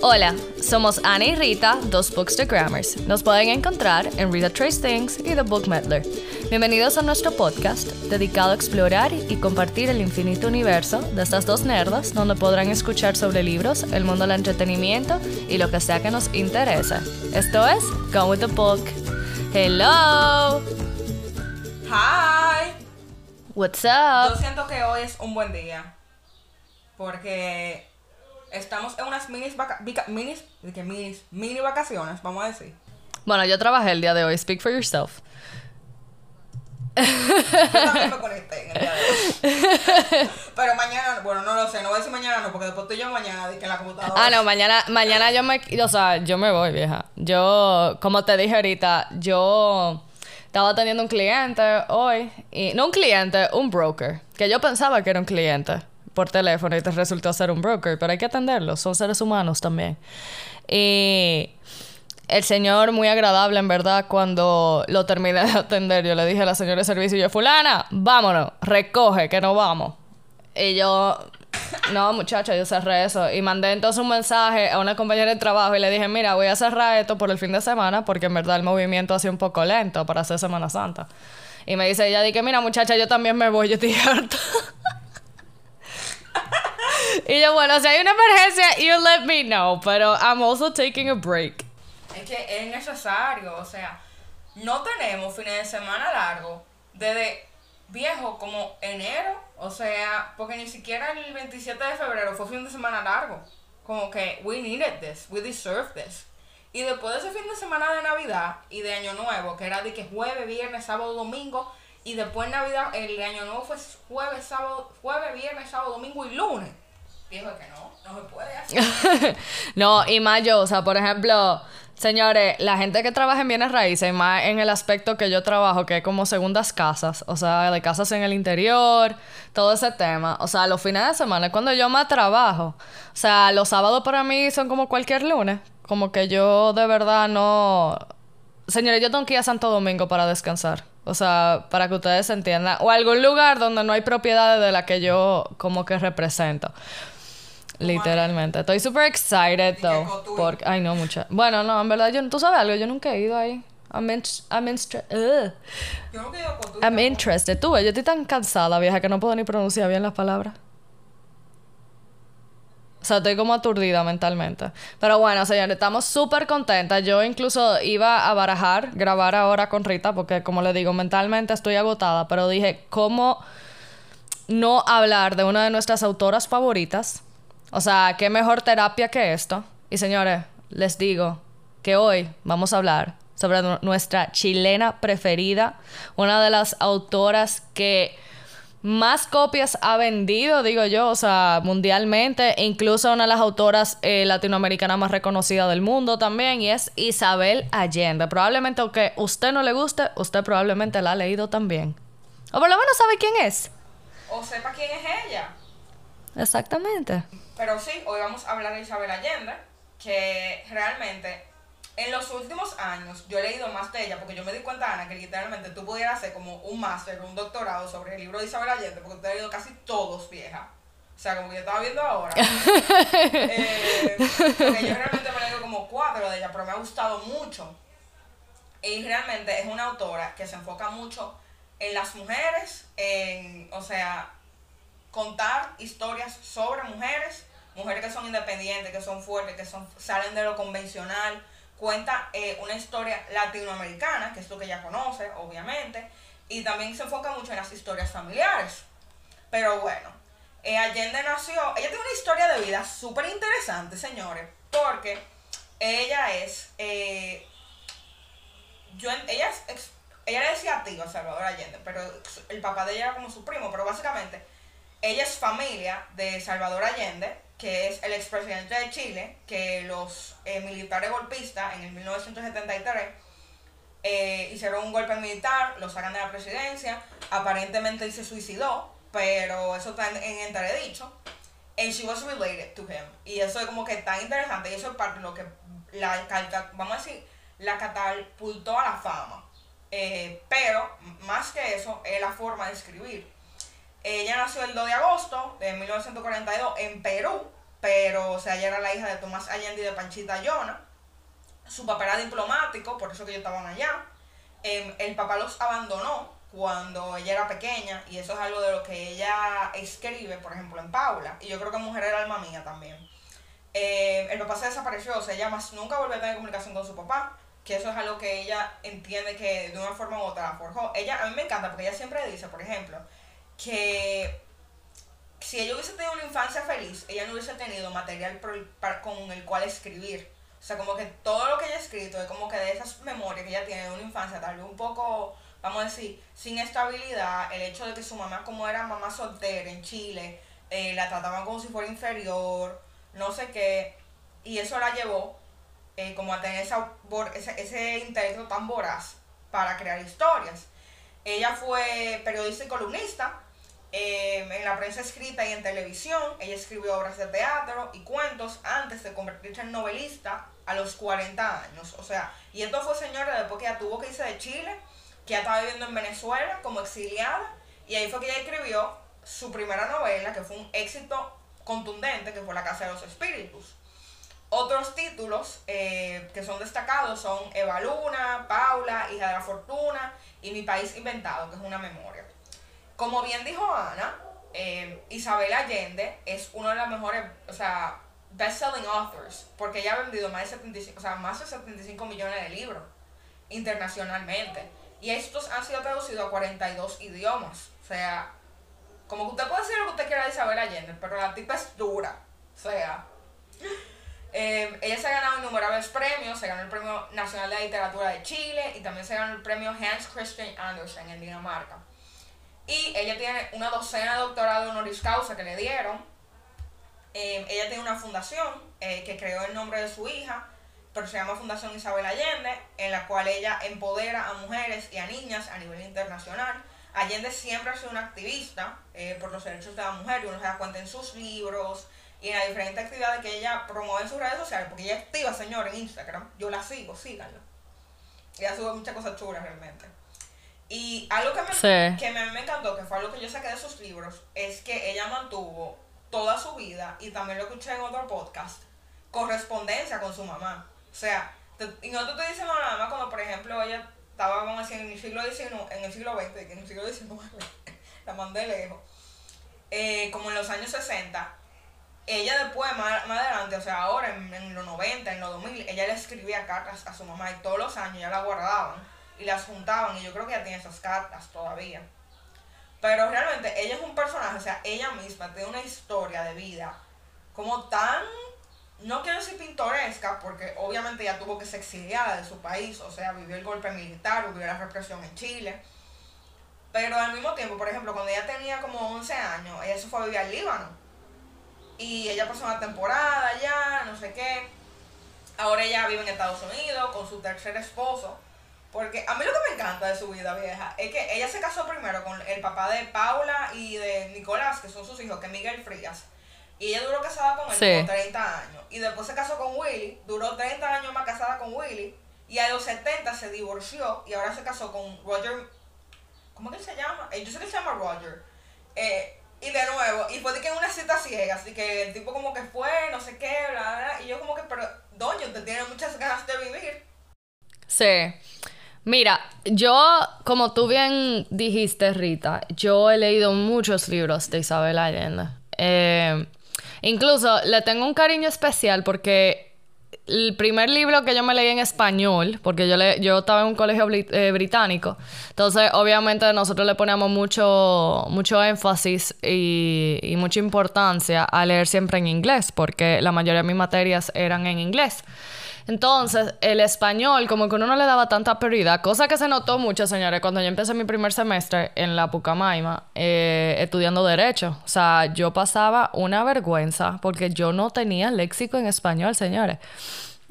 Hola, somos Ana y Rita, dos Bookstagrammers. Nos pueden encontrar en Rita Trace Things y The Book Meddler. Bienvenidos a nuestro podcast dedicado a explorar y compartir el infinito universo de estas dos nerdas, donde podrán escuchar sobre libros, el mundo del entretenimiento y lo que sea que nos interese. Esto es Go with the Book. Hello. Hi. What's Yo up? siento que hoy es un buen día. Porque estamos en unas minis, vaca minis, ¿de qué minis? Mini vacaciones, vamos a decir. Bueno, yo trabajé el día de hoy. Speak for yourself. Yo también me conecté en el día de hoy. Pero mañana, bueno, no lo sé, no voy a decir mañana no, porque después estoy yo mañana que en la computadora. Ah, no, mañana, mañana yo me, o sea, yo me voy, vieja. Yo, como te dije ahorita, yo estaba teniendo un cliente hoy, y no un cliente, un broker, que yo pensaba que era un cliente por teléfono y te resultó ser un broker, pero hay que atenderlo, son seres humanos también. Y el señor muy agradable, en verdad, cuando lo terminé de atender, yo le dije a la señora de servicio, yo, fulana, vámonos, recoge, que no vamos. Y yo, no, muchacha, yo cerré eso. Y mandé entonces un mensaje a una compañera de trabajo y le dije, mira, voy a cerrar esto por el fin de semana porque en verdad el movimiento ha sido un poco lento para hacer Semana Santa. Y me dice ella, di que mira, muchacha, yo también me voy, yo estoy harta. Y yo, bueno, si hay una emergencia, you let me know, pero I'm also taking a break. Es que es necesario, o sea, no tenemos fines de semana largos desde viejo como enero, o sea, porque ni siquiera el 27 de febrero fue fin de semana largo. Como que we needed this, we deserve this. Y después de ese fin de semana de Navidad y de Año Nuevo, que era de que jueves, viernes, sábado, domingo, y después Navidad, el Año Nuevo fue jueves, sábado, jueves, viernes, sábado, domingo y lunes. No, y más yo, o sea, por ejemplo, señores, la gente que trabaja en bienes raíces, más en el aspecto que yo trabajo, que es como segundas casas, o sea, de casas en el interior, todo ese tema, o sea, los fines de semana es cuando yo más trabajo. O sea, los sábados para mí son como cualquier lunes, como que yo de verdad no... Señores, yo tengo que ir a Santo Domingo para descansar. O sea, para que ustedes entiendan. O algún lugar donde no hay propiedades de la que yo como que represento. Literalmente. Estoy super excited, though. Porque, ay, no, mucha. Bueno, no, en verdad, yo, tú sabes algo, yo nunca he ido ahí. I'm, in- I'm. Yo quiero con tu I'm interested. Tú, yo estoy tan cansada, vieja, que no puedo ni pronunciar bien las palabras. O sea, estoy como aturdida mentalmente. Pero bueno, señores, estamos súper contentas. Yo incluso iba a barajar, grabar ahora con Rita, porque como le digo, mentalmente estoy agotada. Pero dije, ¿cómo no hablar de una de nuestras autoras favoritas? O sea, ¿qué mejor terapia que esto? Y señores, les digo que hoy vamos a hablar sobre nu- nuestra chilena preferida, una de las autoras que más copias ha vendido, digo yo, o sea, mundialmente, e incluso una de las autoras eh, latinoamericanas más reconocidas del mundo también, y es Isabel Allende. Probablemente, aunque usted no le guste, usted probablemente la ha leído también. O por lo menos sabe quién es. O sepa quién es ella. Exactamente. Pero sí, hoy vamos a hablar de Isabel Allende, que realmente en los últimos años yo he leído más de ella, porque yo me di cuenta, Ana, que literalmente tú pudieras hacer como un máster, un doctorado sobre el libro de Isabel Allende, porque tú has leído casi todos, vieja. O sea, como que yo estaba viendo ahora. Eh, porque yo realmente me he leído como cuatro de ella, pero me ha gustado mucho. Y realmente es una autora que se enfoca mucho en las mujeres, en, o sea, contar historias sobre mujeres, mujeres que son independientes, que son fuertes, que son, salen de lo convencional. Cuenta eh, una historia latinoamericana, que es lo que ella conoce, obviamente, y también se enfoca mucho en las historias familiares. Pero bueno, eh, Allende nació, ella tiene una historia de vida súper interesante, señores, porque ella es, eh, yo, ella es, ella le decía Salvador Allende, pero el papá de ella era como su primo, pero básicamente ella es familia de Salvador Allende, que es el expresidente de Chile, que los eh, militares golpistas en el 1973 eh, hicieron un golpe militar, lo sacan de la presidencia, aparentemente él se suicidó, pero eso está en, en entredicho. And she was related to him. Y eso es como que tan interesante, y eso es parte de lo que la, vamos a decir, la catapultó a la fama. Eh, pero, más que eso, es la forma de escribir. Ella nació el 2 de agosto de 1942 en Perú, pero, o sea, ella era la hija de Tomás Allende y de Panchita Yona. Su papá era diplomático, por eso que ellos estaban allá. Em, el papá los abandonó cuando ella era pequeña, y eso es algo de lo que ella escribe, por ejemplo, en Paula. Y yo creo que Mujer era alma mía también. Em, el papá se desapareció, o sea, ella más nunca volvió a tener comunicación con su papá, que eso es algo que ella entiende que de una forma u otra la forjó. Ella, a mí me encanta porque ella siempre dice, por ejemplo, que si ella hubiese tenido una infancia feliz, ella no hubiese tenido material con el cual escribir. O sea, como que todo lo que ella ha escrito es como que de esas memorias que ella tiene de una infancia, tal vez un poco, vamos a decir, sin estabilidad, el hecho de que su mamá, como era mamá soltera en Chile, eh, la trataban como si fuera inferior, no sé qué, y eso la llevó eh, como a tener esa, ese, ese intelecto tan voraz para crear historias. Ella fue periodista y columnista, Em, en la prensa escrita y en televisión. Ella escribió obras de teatro y cuentos antes de convertirse en novelista a los 40 años. O sea, y esto fue señora después que ella tuvo que irse de Chile, que ya estaba viviendo en Venezuela como exiliada. Y ahí fue que ella escribió su primera novela, que fue un éxito contundente, que fue La Casa de los Espíritus. Otros títulos eh, que son destacados son Eva Luna, Paula, Hija de la Fortuna y Mi País Inventado, que es una memoria. Como bien dijo Ana, eh, Isabel Allende es uno de los mejores, o sea, best-selling authors, porque ella ha vendido más de 75, o sea, más de 75 millones de libros internacionalmente. Y estos han sido traducidos a 42 idiomas. O sea, como que usted puede decir lo que usted quiera de Isabel Allende, pero la tipa es dura. O sea, eh, ella se ha ganado innumerables premios, se ganó el Premio Nacional de Literatura de Chile y también se ganó el Premio Hans Christian Andersen en Dinamarca. Y ella tiene una docena de doctorado honoris causa que le dieron. Eh, ella tiene una fundación eh, que creó en nombre de su hija, pero se llama Fundación Isabel Allende, en la cual ella empodera a mujeres y a niñas a nivel internacional. Allende siempre ha sido una activista eh, por los derechos de la mujer y uno se da cuenta en sus libros y en las diferentes actividades que ella promueve en sus redes sociales, porque ella es activa, señor, en Instagram. Yo la sigo, síganla. Ella sube muchas cosas chulas realmente. Y algo que, me, que me, me encantó, que fue algo que yo saqué de sus libros, es que ella mantuvo toda su vida, y también lo escuché en otro podcast, correspondencia con su mamá. O sea, y no te estoy diciendo nada más cuando, por ejemplo, ella estaba, vamos a decir, en el siglo XIX, en el siglo XX, en el siglo XIX la mandé lejos, eh, como en los años 60, ella después, más, más adelante, o sea, ahora en, en, los 90, en los 2000, ella le escribía cartas a su mamá y todos los años ya la guardaban y las juntaban y yo creo que ella tiene esas cartas todavía. Pero realmente ella es un personaje, o sea, ella misma tiene una historia de vida como tan, no quiero decir pintoresca, porque obviamente ella tuvo que ser exiliada de su país, o sea, vivió el golpe militar, vivió la represión en Chile. Pero al mismo tiempo, por ejemplo, cuando ella tenía como 11 años, ella se fue a vivir al Líbano. Y ella pasó una temporada allá, no sé qué. Ahora ella vive en Estados Unidos con su tercer esposo porque a mí lo que me encanta de su vida vieja es que ella se casó primero con el papá de Paula y de Nicolás, que son sus hijos, que es Miguel Frías. Y ella duró casada con él por 30 años. Y después se casó con Willy, duró 30 años más casada con Willy. Y a los 70 se divorció y ahora se casó con Roger. ¿Cómo que se llama? Eh, yo sé que se llama Roger. Eh, y de nuevo, y fue de que en una cita ciega, así que el tipo como que fue, no sé qué, bla, bla, y yo como que, pero, doño, usted tiene muchas ganas de vivir. Sí. Mira, yo, como tú bien dijiste, Rita, yo he leído muchos libros de Isabel Allende. Eh, incluso le tengo un cariño especial porque el primer libro que yo me leí en español, porque yo, le, yo estaba en un colegio eh, británico, entonces obviamente nosotros le poníamos mucho, mucho énfasis y, y mucha importancia a leer siempre en inglés, porque la mayoría de mis materias eran en inglés. Entonces, el español, como que uno no le daba tanta prioridad, cosa que se notó mucho, señores, cuando yo empecé mi primer semestre en la Pucamaima, eh, estudiando Derecho. O sea, yo pasaba una vergüenza porque yo no tenía léxico en español, señores.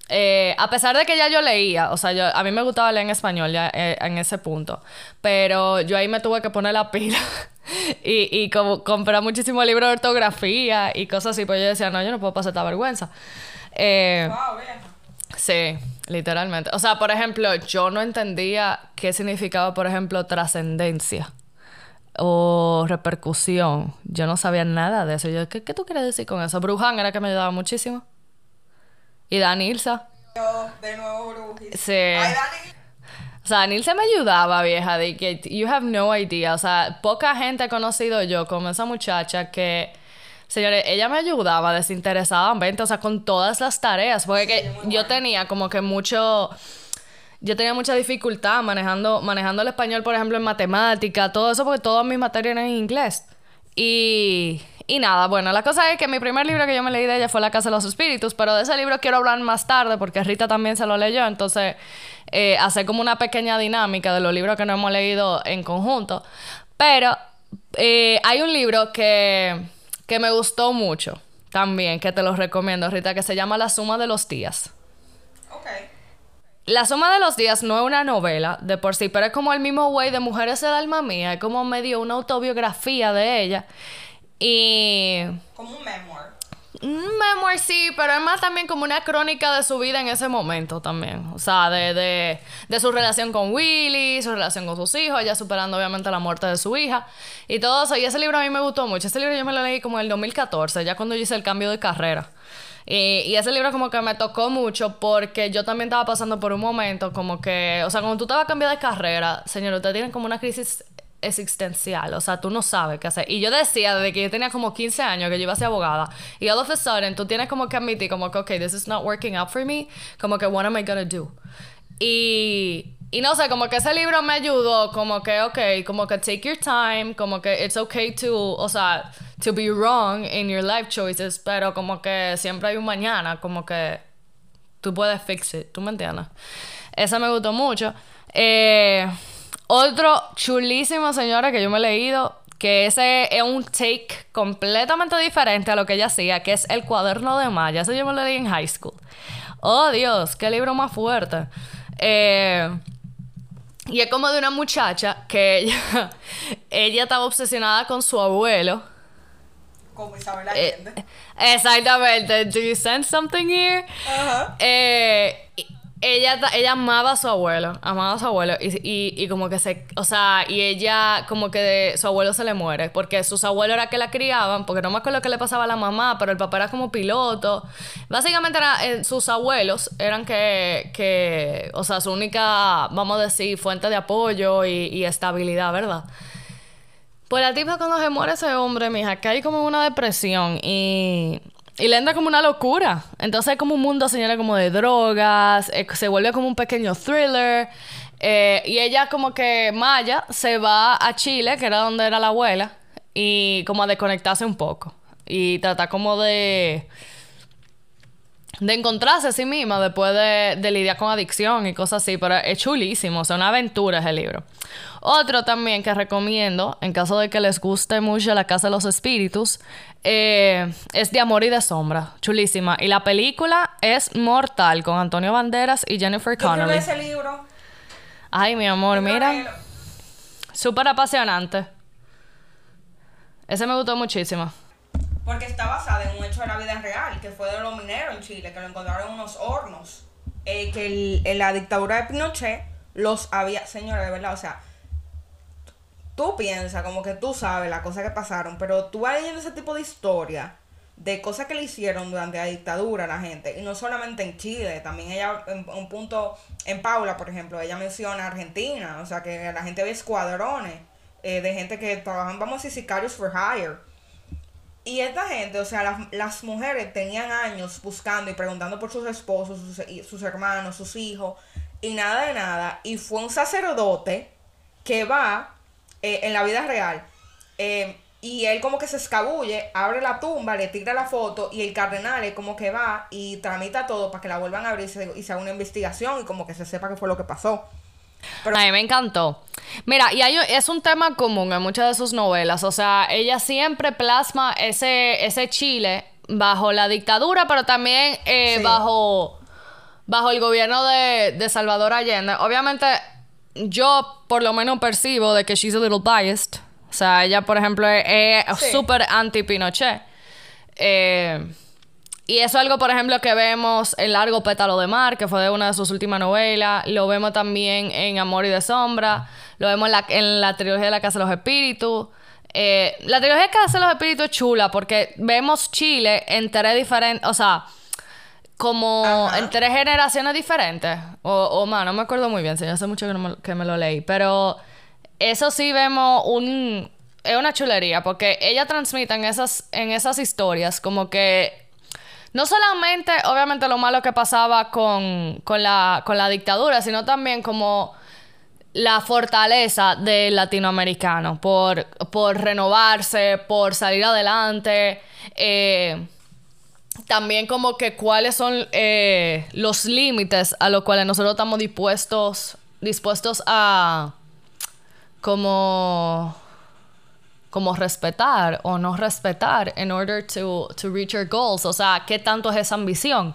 Eh, a pesar de que ya yo leía, o sea, yo, a mí me gustaba leer en español ya eh, en ese punto, pero yo ahí me tuve que poner la pila y, y como comprar muchísimos libros de ortografía y cosas así, pues yo decía, no, yo no puedo pasar esta vergüenza. Eh, Sí, literalmente. O sea, por ejemplo, yo no entendía qué significaba, por ejemplo, trascendencia. o repercusión. Yo no sabía nada de eso. Yo, ¿qué, qué tú quieres decir con eso? Brujan era que me ayudaba muchísimo. Y Danilza. Yo, de nuevo, Brujis. Sí. Ay, Dani. O sea, Nilce me ayudaba, vieja, de que you have no idea. O sea, poca gente he conocido yo como esa muchacha que, señores, ella me ayudaba desinteresadamente, o sea, con todas las tareas. Porque que yo tenía como que mucho. Yo tenía mucha dificultad manejando, manejando el español, por ejemplo, en matemática, todo eso, porque todas mis materias eran en inglés. Y, y nada, bueno, la cosa es que mi primer libro que yo me leí de ella fue La Casa de los Espíritus, pero de ese libro quiero hablar más tarde porque Rita también se lo leyó, entonces eh, hacer como una pequeña dinámica de los libros que no hemos leído en conjunto. Pero eh, hay un libro que, que me gustó mucho también, que te lo recomiendo, Rita, que se llama La Suma de los Días. La suma de los días no es una novela de por sí, pero es como el mismo güey de Mujeres del Alma Mía, es como medio una autobiografía de ella. Y Como un memoir. Un memoir sí, pero es más también como una crónica de su vida en ese momento también. O sea, de, de, de su relación con Willy, su relación con sus hijos, ella superando obviamente la muerte de su hija y todo eso. Y ese libro a mí me gustó mucho. Ese libro yo me lo leí como en el 2014, ya cuando yo hice el cambio de carrera. Y, y ese libro como que me tocó mucho porque yo también estaba pasando por un momento como que, o sea, cuando tú te vas a cambiar de carrera, señor, usted tiene como una crisis existencial, o sea, tú no sabes qué hacer. Y yo decía desde que yo tenía como 15 años que yo iba a abogada, y all of a sudden tú tienes como que admitir como que, ok, this is not working out for me, como que, what am I gonna do? Y, y no sé, como que ese libro me ayudó, como que, ok, como que take your time, como que it's okay to, o sea, to be wrong in your life choices, pero como que siempre hay un mañana, como que tú puedes fix it, ¿tú me entiendes? Ese me gustó mucho. Eh, otro chulísimo, señora, que yo me he leído, que ese es un take completamente diferente a lo que ella hacía, que es El cuaderno de Maya. Ese yo me lo leí en high school. Oh, Dios, qué libro más fuerte. Eh, y es como de una muchacha que ella, ella estaba obsesionada con su abuelo. Como Isabel Eh, Allende. exactamente. Do you sense something here? Ajá. Eh, y- ella, ella amaba a su abuelo, amaba a su abuelo y, y, y como que se, o sea, y ella como que de- su abuelo se le muere porque sus abuelos era que la criaban, porque no me acuerdo qué le pasaba a la mamá, pero el papá era como piloto. Básicamente era, eh, sus abuelos eran que, que, o sea, su única, vamos a decir, fuente de apoyo y, y estabilidad, ¿verdad? Pues la tipa cuando se muere ese hombre, mija, cae como en una depresión y, y le entra como una locura. Entonces es como un mundo, señora, como de drogas, eh, se vuelve como un pequeño thriller. eh, y ella como que, Maya, se va a Chile, que era donde era la abuela, y como a desconectarse un poco. Y trata como de de encontrarse a sí misma después de, de lidiar con adicción y cosas así, pero es chulísimo, o sea, una aventura ese libro. Otro también que recomiendo, en caso de que les guste mucho La Casa de los Espíritus, eh, es De Amor y de Sombra, chulísima. Y la película es Mortal, con Antonio Banderas y Jennifer Connelly. ese libro. Ay, mi amor, mira, súper apasionante. Ese me gustó muchísimo. Porque está basada en un hecho de la vida real, que fue de los mineros en Chile, que lo encontraron en unos hornos. Eh, que el- en la dictadura de Pinochet los había. Señora, de verdad, o sea. Tú piensas como que tú sabes las cosas que pasaron, pero tú vas leyendo ese tipo de historia de cosas que le hicieron durante la dictadura a la gente, y no solamente en Chile, también ella, en un punto, en Paula, por ejemplo, ella menciona Argentina, o sea que la gente ve escuadrones eh, de gente que trabajan, vamos a sicarios for hire. Y esta gente, o sea, las, las mujeres tenían años buscando y preguntando por sus esposos, sus, sus hermanos, sus hijos, y nada de nada. Y fue un sacerdote que va eh, en la vida real. eh, y él como que se escabulle, abre la tumba, le tira la foto y el cardenal es como que va y tramita todo para que la vuelvan a abrir y se, y se haga una investigación y como que se sepa qué fue lo que pasó. Pero- a mí me encantó. Mira, y hay, es un tema común en muchas de sus novelas. O sea, ella siempre plasma ese, ese Chile bajo la dictadura, pero también eh, Sí. bajo, bajo el gobierno de, de Salvador Allende. Obviamente, yo por lo menos percibo de que she's a little biased. O sea, ella, por ejemplo, es, Sí. súper anti-Pinochet. Eh, y eso es algo, por ejemplo, que vemos en Largo Pétalo de Mar, que fue de una de sus últimas novelas. Lo vemos también en Amor y de Sombra. lo vemos en la, en la trilogía de la Casa de los Espíritus. Eh, la trilogía de la Casa de los Espíritus es chula porque vemos Chile en tres diferentes, o sea, como en tres generaciones diferentes. O, o más, no me acuerdo muy bien, si hace mucho que, me, que me lo leí. Pero eso sí vemos un... Es una chulería porque ella transmite en esas, en esas historias como que no solamente, obviamente, lo malo que pasaba con, con, la, con la dictadura, sino también como la fortaleza del latinoamericano por, por renovarse, por salir adelante. Eh, también como que cuáles son eh, los límites a los cuales nosotros estamos dispuestos, dispuestos a como como respetar o no respetar in order to, to reach your goals. O sea, ¿qué tanto es esa ambición?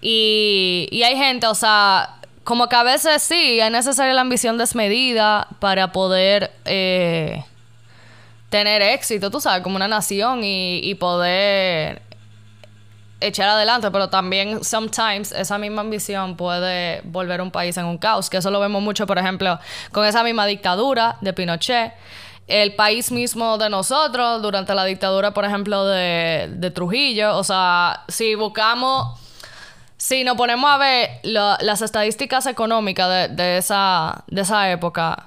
Y, y hay gente, o sea, como que a veces sí, es necesaria la ambición desmedida para poder eh, tener éxito, tú sabes, como una nación y, y poder echar adelante, pero también sometimes esa misma ambición puede volver un país en un caos, que eso lo vemos mucho, por ejemplo, con esa misma dictadura de Pinochet el país mismo de nosotros durante la dictadura, por ejemplo, de, Trujillo. O sea, si buscamos, si nos ponemos a ver las estadísticas económicas de, esa, de esa época,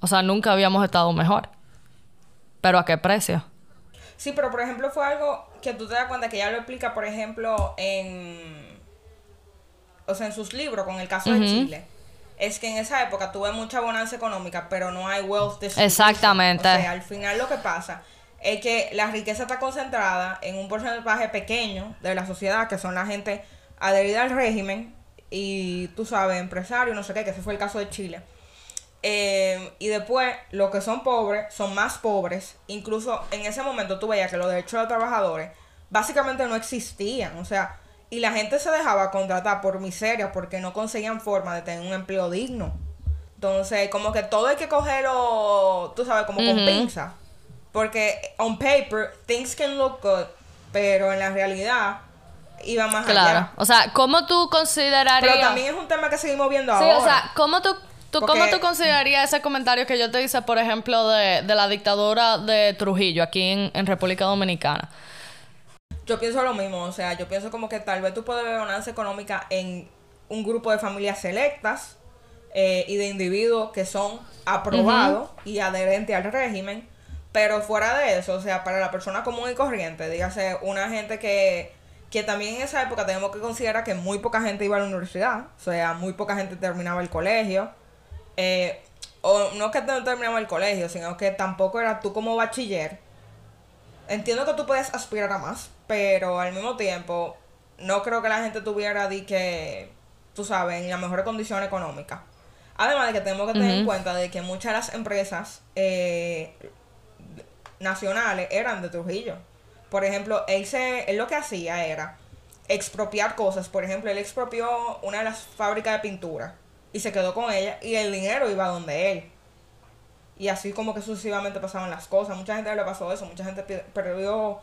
o sea, nunca habíamos estado mejor. Pero ¿a qué precio? Sí, pero por ejemplo fue algo que tú te das cuenta que ya lo explica, por ejemplo, en... O sea, en sus libros con el caso de Chile es que en esa época tuve mucha bonanza económica, pero no hay wealth distribution. Exactamente. O sea, al final lo que pasa es que la riqueza está concentrada en un porcentaje pequeño de la sociedad, que son la gente adherida al régimen y, tú sabes, empresarios, no sé qué, que ese fue el caso de Chile. Eh, y después, los que son pobres son más pobres. Incluso en ese momento tú veías que los derechos de los trabajadores básicamente no existían. O sea, y la gente se dejaba contratar por miseria porque no conseguían forma de tener un empleo digno. Entonces, como que todo hay que cogerlo, tú sabes, como con pinza. Porque on paper, things can look good, pero en la realidad iba más claro. allá. O sea, ¿cómo tú considerarías...? Pero también es un tema que seguimos viendo ahora. Sí, o sea, ¿cómo tú, tú ¿cómo tú considerarías ese comentario que yo te hice, por ejemplo, de, de la dictadura de Trujillo aquí en, en República Dominicana? Yo pienso lo mismo, o sea, yo pienso como que tal vez tú puedes ver ganancia económica en un grupo de familias selectas eh, y de individuos que son aprobados y adherentes al régimen, pero fuera de eso, o sea, para la persona común y corriente, dígase una gente que, que también en esa época tenemos que considerar que muy poca gente iba a la universidad, o sea, muy poca gente terminaba el colegio, eh, o no que no terminaba el colegio, sino que tampoco era tú como bachiller. Entiendo que tú puedes aspirar a más, pero al mismo tiempo no creo que la gente tuviera de que, tú sabes, en la mejor condición económica. Además de que tenemos que tener en cuenta de que muchas de las empresas eh, nacionales eran de Trujillo. Por ejemplo, él, se, él lo que hacía era expropiar cosas. Por ejemplo, él expropió una de las fábricas de pintura y se quedó con ella y el dinero iba donde él. Y así como que sucesivamente pasaban las cosas. Mucha gente le pasó eso, mucha gente perdió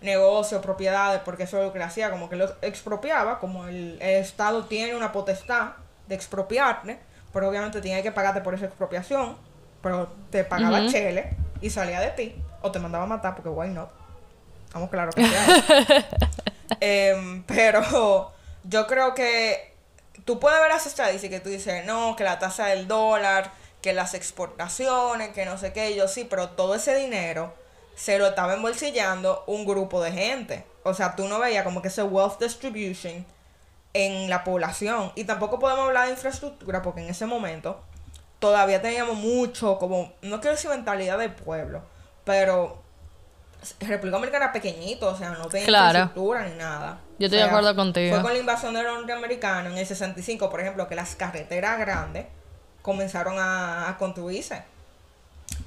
negocios, propiedades, porque eso es lo que le hacía, como que lo expropiaba, como el, Estado tiene una potestad de expropiarte, pero obviamente tiene que pagarte por esa expropiación, pero te pagaba chele y salía de ti, o te mandaba a matar, porque why not. Vamos claro que em, pero yo creo que tú puedes ver las estadísticas y tú dices, no, que la tasa del dólar, que las exportaciones, que no sé qué, yo sí, pero todo ese dinero se lo estaba embolsillando un grupo de gente. O sea, tú no veías como que ese wealth distribution en la población. Y tampoco podemos hablar de infraestructura porque en ese momento todavía teníamos mucho, como, no quiero decir mentalidad de pueblo, pero República Dominicana era pequeñito, o sea, no tenía infraestructura ni nada. Yo estoy de acuerdo contigo. Fue con la invasión de los norteamericanos en el 65, por ejemplo, que las carreteras grandes comenzaron a, a construirse.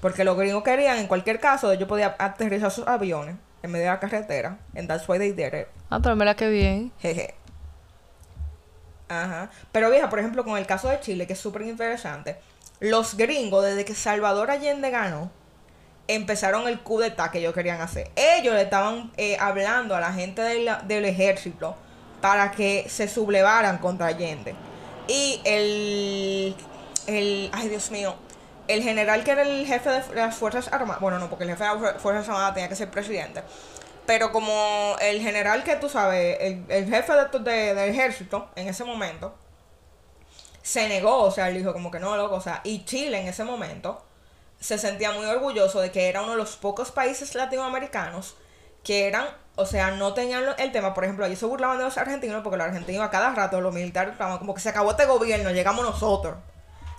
Porque los gringos querían, en cualquier caso, ellos podían aterrizar sus aviones en medio de la carretera. And that's why they did it. Ah, pero mira qué bien. Jeje. Ajá. Pero vieja, por ejemplo, con el caso de Chile, que es súper interesante, los gringos, desde que Salvador Allende ganó, empezaron el coup d'etat que ellos querían hacer. Ellos le estaban eh, hablando a la gente del ejército para que se sublevaran contra Allende. Y el, el, ay Dios mío, el general que era el jefe de las Fuerzas Armadas, bueno, no, porque el jefe de las Fuerzas Armadas tenía que ser presidente, pero como el general que tú sabes, el, jefe de, del ejército en ese momento, se negó, o sea, él dijo como que no, loco, o sea, y Chile en ese momento se sentía muy orgulloso de que era uno de los pocos países latinoamericanos que eran, o sea, no tenían el tema, por ejemplo, allí se burlaban de los argentinos porque los argentinos a cada rato, los militares, como que se acabó este gobierno, llegamos nosotros.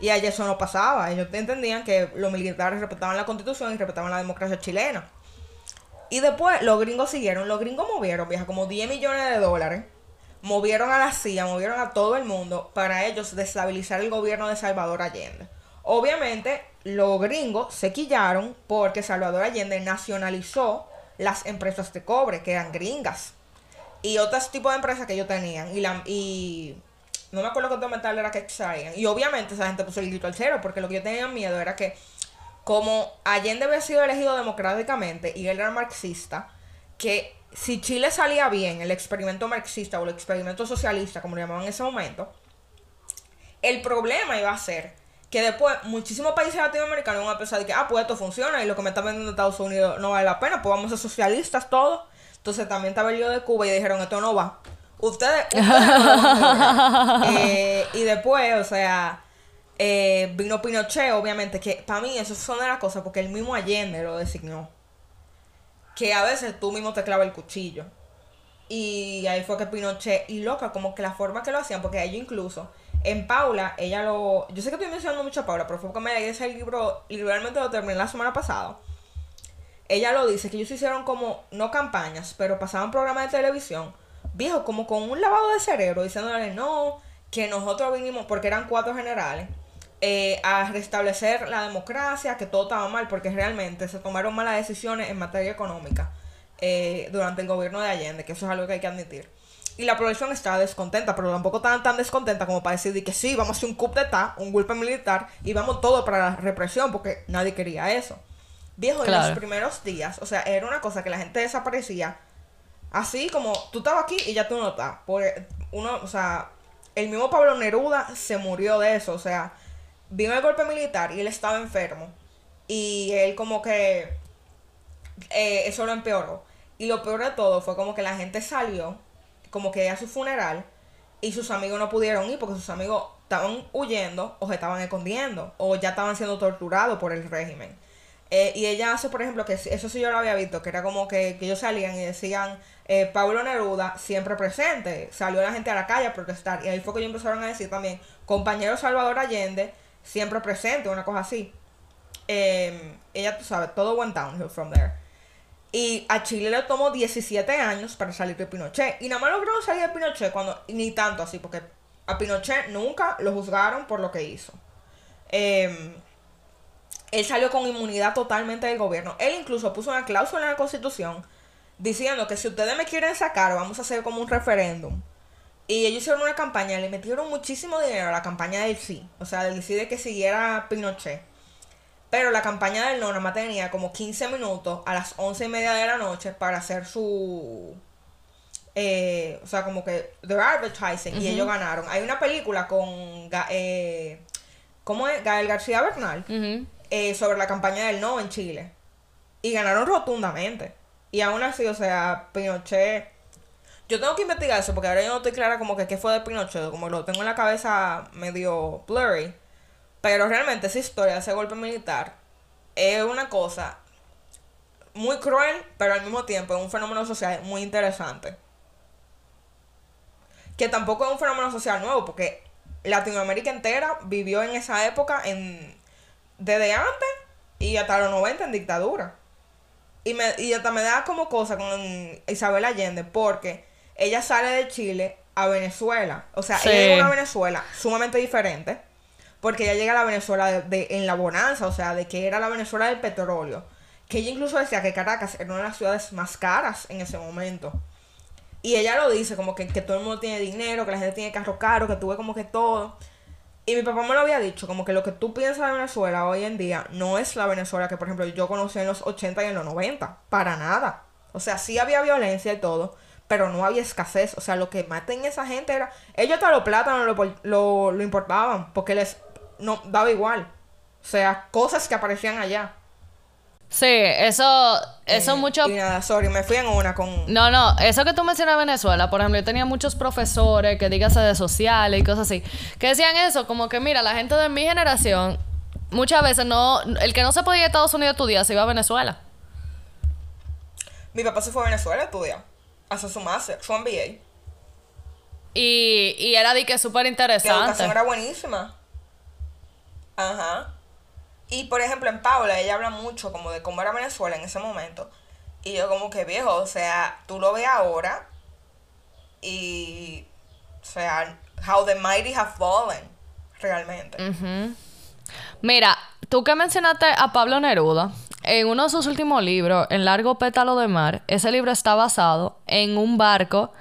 Y allí eso no pasaba. Ellos entendían que los militares respetaban la constitución y respetaban la democracia chilena. Y después los gringos siguieron. Los gringos movieron, vieja, como 10 millones de dólares. Movieron a la CIA, movieron a todo el mundo para ellos destabilizar el gobierno de Salvador Allende. Obviamente, los gringos se quillaron porque Salvador Allende nacionalizó las empresas de cobre, que eran gringas. Y otros tipos de empresas que ellos tenían. Y no me acuerdo cuánto metal era que extraían. Y obviamente esa gente puso el grito al cero, porque lo que yo tenía miedo era que, como Allende había sido elegido democráticamente y él era marxista, que si Chile salía bien, el experimento marxista o el experimento socialista, como lo llamaban en ese momento, el problema iba a ser que después muchísimos países latinoamericanos van a pensar que, ah, pues esto funciona y lo que me está vendiendo Estados Unidos no vale la pena, pues vamos a ser socialistas todos. Entonces también estaba el lío de Cuba y dijeron, esto no va. Ustedes, eh, y después, o sea, eh, vino Pinochet, obviamente, que para mí eso son de las cosas, porque el mismo Allende lo designó. Que a veces tú mismo te clava el cuchillo. Y ahí fue que Pinochet, y loca, como que la forma que lo hacían, porque ellos incluso, en Paula, ella lo. Yo sé que estoy mencionando mucho a Paula, pero fue que me leí ese libro, literalmente lo terminé la semana pasada. Ella lo dice, que ellos hicieron como, no campañas, pero pasaban programas de televisión viejo, como con un lavado de cerebro, diciéndole no, que nosotros vinimos, porque eran cuatro generales, eh, a restablecer la democracia, que todo estaba mal, porque realmente se tomaron malas decisiones en materia económica eh, durante el gobierno de Allende, que eso es algo que hay que admitir. Y la población estaba descontenta, pero tampoco tan, tan descontenta como para decir que sí, vamos a hacer un coup d'etat, un golpe militar, y vamos todo para la represión, porque nadie quería eso. Viejo, en los primeros días, o sea, era una cosa que la gente desaparecía Así como tú estabas aquí y ya tú no estás. Por uno, o sea, el mismo Pablo Neruda se murió de eso. O sea, vino el golpe militar y él estaba enfermo. Y él como que eh, eso lo empeoró. Y lo peor de todo fue como que la gente salió, como que a su funeral, y sus amigos no pudieron ir porque sus amigos estaban huyendo o se estaban escondiendo o ya estaban siendo torturados por el régimen. Eh, y ella hace, por ejemplo, que eso sí yo lo había visto, que era como que, que ellos salían y decían, eh, Pablo Neruda siempre presente, salió la gente a la calle a protestar. Y ahí fue que ellos empezaron a decir también, compañero Salvador Allende, siempre presente, una cosa así. Em, ella, tú sabes, todo went downhill from there. Y a Chile le tomó 17 años para salir de Pinochet. Y nada más logró salir de Pinochet cuando, ni tanto así, porque a Pinochet nunca lo juzgaron por lo que hizo. Eh, él salió con inmunidad totalmente del gobierno. Él incluso puso una cláusula en la constitución diciendo que si ustedes me quieren sacar, vamos a hacer como un referéndum. Y ellos hicieron una campaña, le metieron muchísimo dinero a la campaña del sí. O sea, del sí de que siguiera Pinochet. Pero la campaña del no nada más tenía como 15 minutos a las 11 y media de la noche para hacer su... Eh, o sea, como que their advertising. Y ellos ganaron. Hay una película con... Eh, ¿Cómo es? Gael García Bernal. Eh, sobre la campaña del no en Chile. Y ganaron rotundamente. Y aún así, o sea, Pinochet. Yo tengo que investigar eso porque ahora yo no estoy clara como que qué fue de Pinochet, como lo tengo en la cabeza medio blurry. Pero realmente esa historia, ese golpe militar, es una cosa muy cruel, pero al mismo tiempo es un fenómeno social muy interesante. Que tampoco es un fenómeno social nuevo, porque Latinoamérica entera vivió en esa época en desde antes y hasta los 90 en dictadura. Y, me, y hasta me da como cosa con Isabel Allende, porque ella sale de Chile a Venezuela. O sea, ella llega a una Venezuela sumamente diferente, porque ella llega a la Venezuela de, en la bonanza, o sea, de que era la Venezuela del petróleo. Que ella incluso decía que Caracas era una de las ciudades más caras en ese momento. Y ella lo dice, como que, que todo el mundo tiene dinero, que la gente tiene carro caro, que tuve como que todo. Y mi papá me lo había dicho, como que lo que tú piensas de Venezuela hoy en día no es la Venezuela que, por ejemplo, yo conocí en los 80 y en los 90. Para nada. O sea, sí había violencia y todo, pero no había escasez. O sea, lo que maten esa gente era... Ellos hasta los plátanos lo, lo, importaban, porque les no daba igual. O sea, cosas que aparecían allá. Sí, eso, eso Eh, mucho... Y nada, sorry, me fui en una con. No, no, eso que tú mencionas Venezuela, por ejemplo, yo tenía muchos profesores que dígase de sociales y cosas así, que decían eso, como que mira, la gente de mi generación, muchas veces no, el que no se podía ir a Estados Unidos a estudiar se iba a Venezuela. Mi papá se fue a Venezuela a estudiar. Hace su máster, su MBA. Y, y era de que súper La interesante. educación era buenísima. Ajá. Y por ejemplo, en Paula, ella habla mucho como de cómo era Venezuela en ese momento. Y yo como que viejo, o sea, tú lo ves ahora y, o sea, how the mighty have fallen, realmente. Mira, tú que mencionaste a Pablo Neruda, en uno de sus últimos libros, En Largo Pétalo de Mar, ese libro está basado en un barco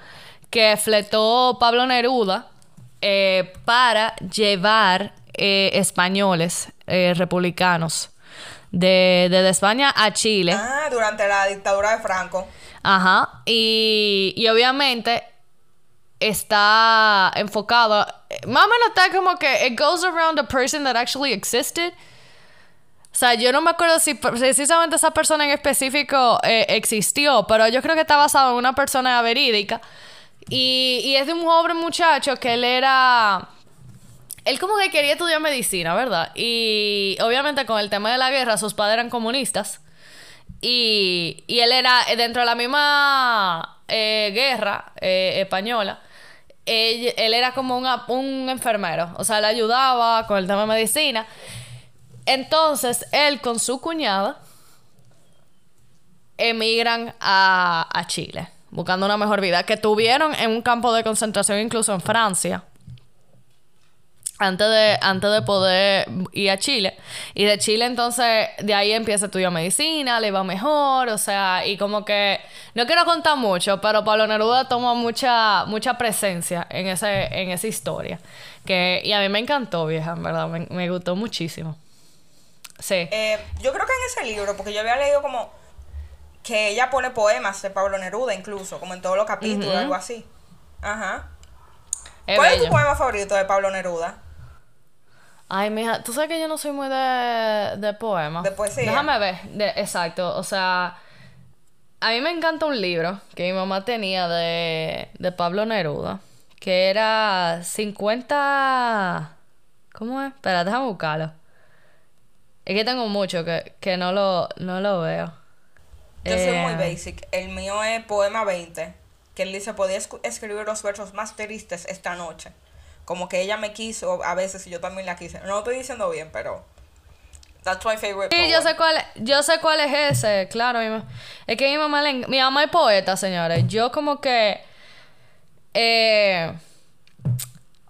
que fletó Pablo Neruda eh, para llevar eh, españoles eh, republicanos de, desde España a Chile. Ah, durante la dictadura de Franco. Ajá. Y, y obviamente está enfocado. Más o menos está como que it goes around a person that actually existed. O sea, yo no me acuerdo si precisamente esa persona en específico eh, existió, pero yo creo que está basado en una persona verídica. Y, y es de un joven muchacho que él era. Él como que quería estudiar medicina, ¿verdad? Y obviamente con el tema de la guerra, sus padres eran comunistas. Y, y él era eh, dentro de la misma eh, guerra eh, española. Él, él era como una- un enfermero. O sea, le ayudaba con el tema de medicina. Entonces, él con su cuñada emigran a, a Chile, buscando una mejor vida, que tuvieron en un campo de concentración incluso en Francia antes de, antes de poder ir a Chile. Y de Chile entonces, de ahí empieza a estudiar medicina, le va mejor, o sea, y como que, no quiero contar mucho, pero Pablo Neruda toma mucha, mucha presencia en, ese, en esa historia. Que, y a mí me encantó, vieja, en verdad, me, me gustó muchísimo. Sí. Eh, yo creo que en ese libro, porque yo había leído como que ella pone poemas de Pablo Neruda incluso, como en todos los capítulos, algo así. Ajá. es ¿Cuál es tu poema favorito de Pablo Neruda? Ay, mija, tú sabes que yo no soy muy de, de poemas. De poesía. Déjame ver, de, exacto. O sea, a mí me encanta un libro que mi mamá tenía de, de Pablo Neruda, que era 50... ¿Cómo es? Espera, déjame buscarlo. Es que tengo mucho que, que no, lo, no lo veo. Yo soy muy Eh, basic. El mío es poema 20, que él dice, podía escribir los versos más tristes esta noche. Como que ella me quiso a veces y yo también la quise. No lo estoy diciendo bien, pero... That's my favorite Sí, yo sé cuál yo sé cuál es ese, claro. mi es que mi mamá, le mi mamá es poeta, señores. Yo como que, eh,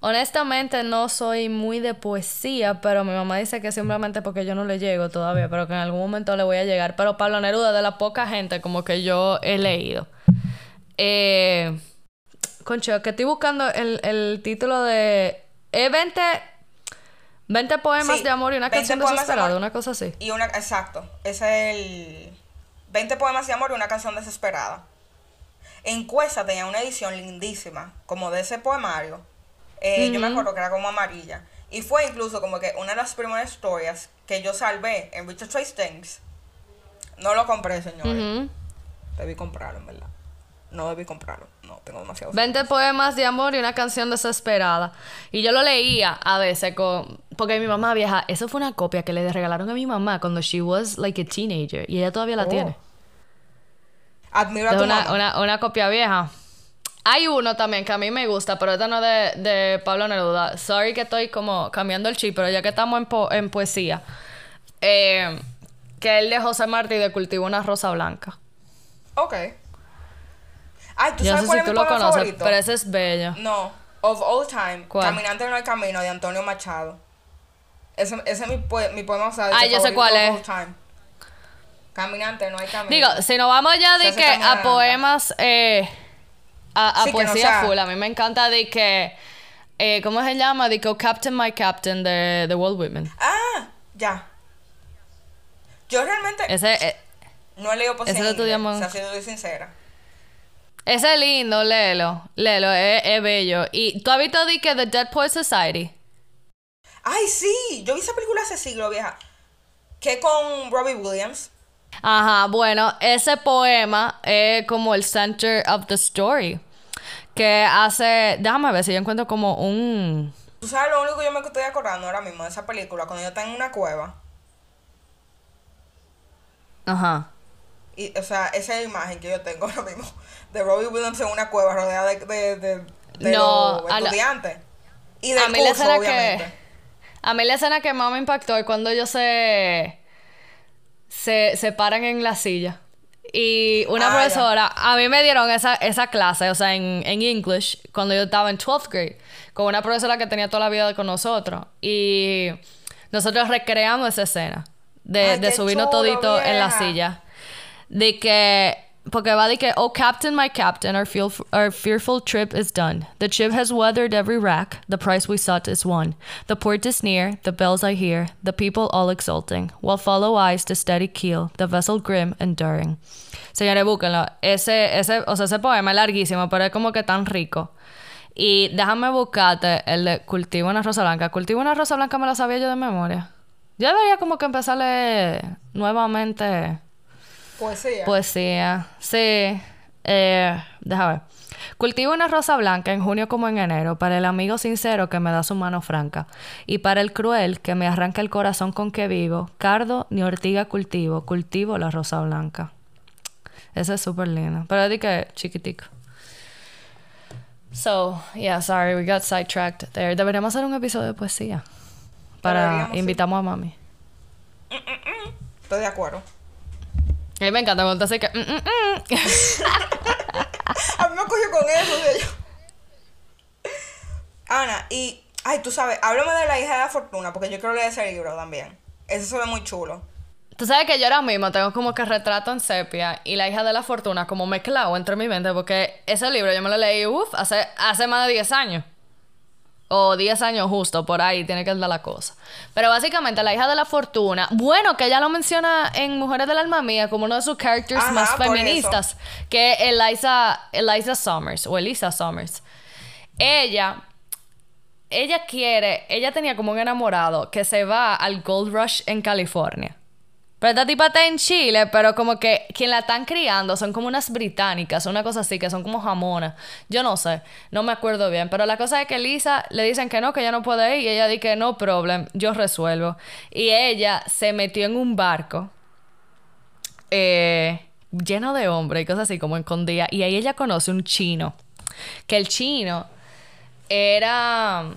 honestamente no soy muy de poesía, pero mi mamá dice que simplemente porque yo no le llego todavía, pero que en algún momento le voy a llegar. Pero Pablo Neruda de la poca gente como que yo he leído. Eh, concho, que estoy buscando el, el título de... Eh, 20, 20 poemas Sí, de amor y una 20 canción de desesperada, una cosa así. Y una... Exacto. Es el... 20 poemas de amor y una canción desesperada. En Cuesta tenía una edición lindísima, como de ese poemario. Eh, Yo me acuerdo que era como amarilla. Y fue incluso como que una de las primeras historias que yo salvé en Richard Trace Things. No lo compré, señor. Ujú. Debí comprarlo, en verdad. No debí comprarlo. No, tengo demasiado. 20 poemas de amor y una canción desesperada. Y yo lo leía a veces con... Porque mi mamá vieja, eso fue una copia que le regalaron a mi mamá cuando she was like a teenager. Y ella todavía la Oh. tiene. Admiro a Es tu una, mamá. una, una copia vieja. Hay uno también que a mí me gusta, pero este no es de, de Pablo Neruda. Sorry que estoy como cambiando el chip, pero ya que estamos en, po- en poesía. Eh, que el de José Martí de Cultivo una rosa blanca. Ok. Ay, ¿tú Yo no sabes sé cuál si es tú mi lo poema conoces, favorito? pero ese es bello. No, of all time, ¿Cuál? Caminante no hay camino de Antonio Machado. Ese, ese es mi, poe- mi poema o sea, Ah, yo sé cuál of es. all time. Caminante no hay camino. Digo, si nos vamos ya de que a poemas, eh, a, a Sí, que no poesía sea- full, a mí me encanta de que, eh, ¿cómo se llama? De que oh, Captain My Captain de, de Walt Whitman. Ah, ya. Yo realmente Ese, eh, no he leído poesía ese en inglés, o sea, si soy sincera. Ese es lindo, léelo, léelo, es, es bello. Y tú has visto de que The Dead Poet Society. Ay, sí, yo vi esa película hace siglo, vieja. Que con Robbie Williams. Ajá, bueno, ese poema es como el center of the story. Que hace. Déjame ver si yo encuentro como un. Tú sabes lo único que yo me estoy acordando ahora mismo de esa película, cuando yo estaba en una cueva. Ajá. Y, o sea, esa es la imagen que yo tengo ahora mismo de Robbie Williams en una cueva rodeada de, de, de, de No, los a la- estudiantes. Y a del mí la escena obviamente. que. A mí la escena que más me impactó es cuando ellos se. se, se paran en la silla. Y una Ah, profesora, a mí me dieron esa, esa clase, o sea, en, en English, cuando yo estaba en 12th grade, con una profesora que tenía toda la vida con nosotros. Y nosotros recreamos esa escena de, Ay, de subirnos chulo, todito en la silla. De que, porque va de que, oh captain, my captain, our, feel, our fearful trip is done. The ship has weathered every rack, the prize we sought is won. The port is near, the bells I hear, the people all exulting, while follow eyes the steady keel, the vessel grim, enduring. Señores, búsquenlo. Ese, ese, o sea, ese poema es larguísimo, pero es como que tan rico. Y déjame buscarte el de Cultivo una rosa blanca. Cultivo una rosa blanca me la sabía yo de memoria. Yo debería como que empezarle nuevamente Poesía. poesía. Sí. Eh, déjame ver. Cultivo una rosa blanca en junio como en enero para el amigo sincero que me da su mano franca y para el cruel que me arranca el corazón con que vivo. Cardo ni ortiga cultivo, cultivo la rosa blanca. Ese es súper lindo. Pero di que chiquitico. So, yeah, sorry, we got sidetracked there. Deberíamos hacer un episodio de poesía. Para Deberíamos, invitamos a mami. Estoy de acuerdo. A mí me encanta cuando así que. mm, mm, mm. A mí me cogió con eso, yo. Ana, y. Ay, tú sabes, háblame de la hija de la fortuna, porque yo quiero leer ese libro también. Ese se ve muy chulo. Tú sabes que yo ahora mismo tengo como que retrato en sepia y la hija de la fortuna como mezclado entre mi mente porque ese libro yo me lo leí, uff, hace, hace más de 10 años. O 10 años justo, por ahí tiene que andar la cosa. Pero básicamente la hija de la fortuna, bueno, que ella lo menciona en Mujeres del Alma Mía como uno de sus characters Ajá, más feministas, que es Eliza, Eliza Summers o Elisa Summers. Ella ella quiere, ella tenía como un enamorado que se va al Gold Rush en California. Pero esta tipa está en Chile, pero como que quien la están criando son como unas británicas, una cosa así, que son como jamonas. Yo no sé, no me acuerdo bien. Pero la cosa es que Lisa le dicen que no, que ella no puede ir. Y ella dice que no problem, yo resuelvo. Y ella se metió en un barco eh, lleno de hombres y cosas así, como escondida. Y ahí ella conoce un chino. Que el chino era,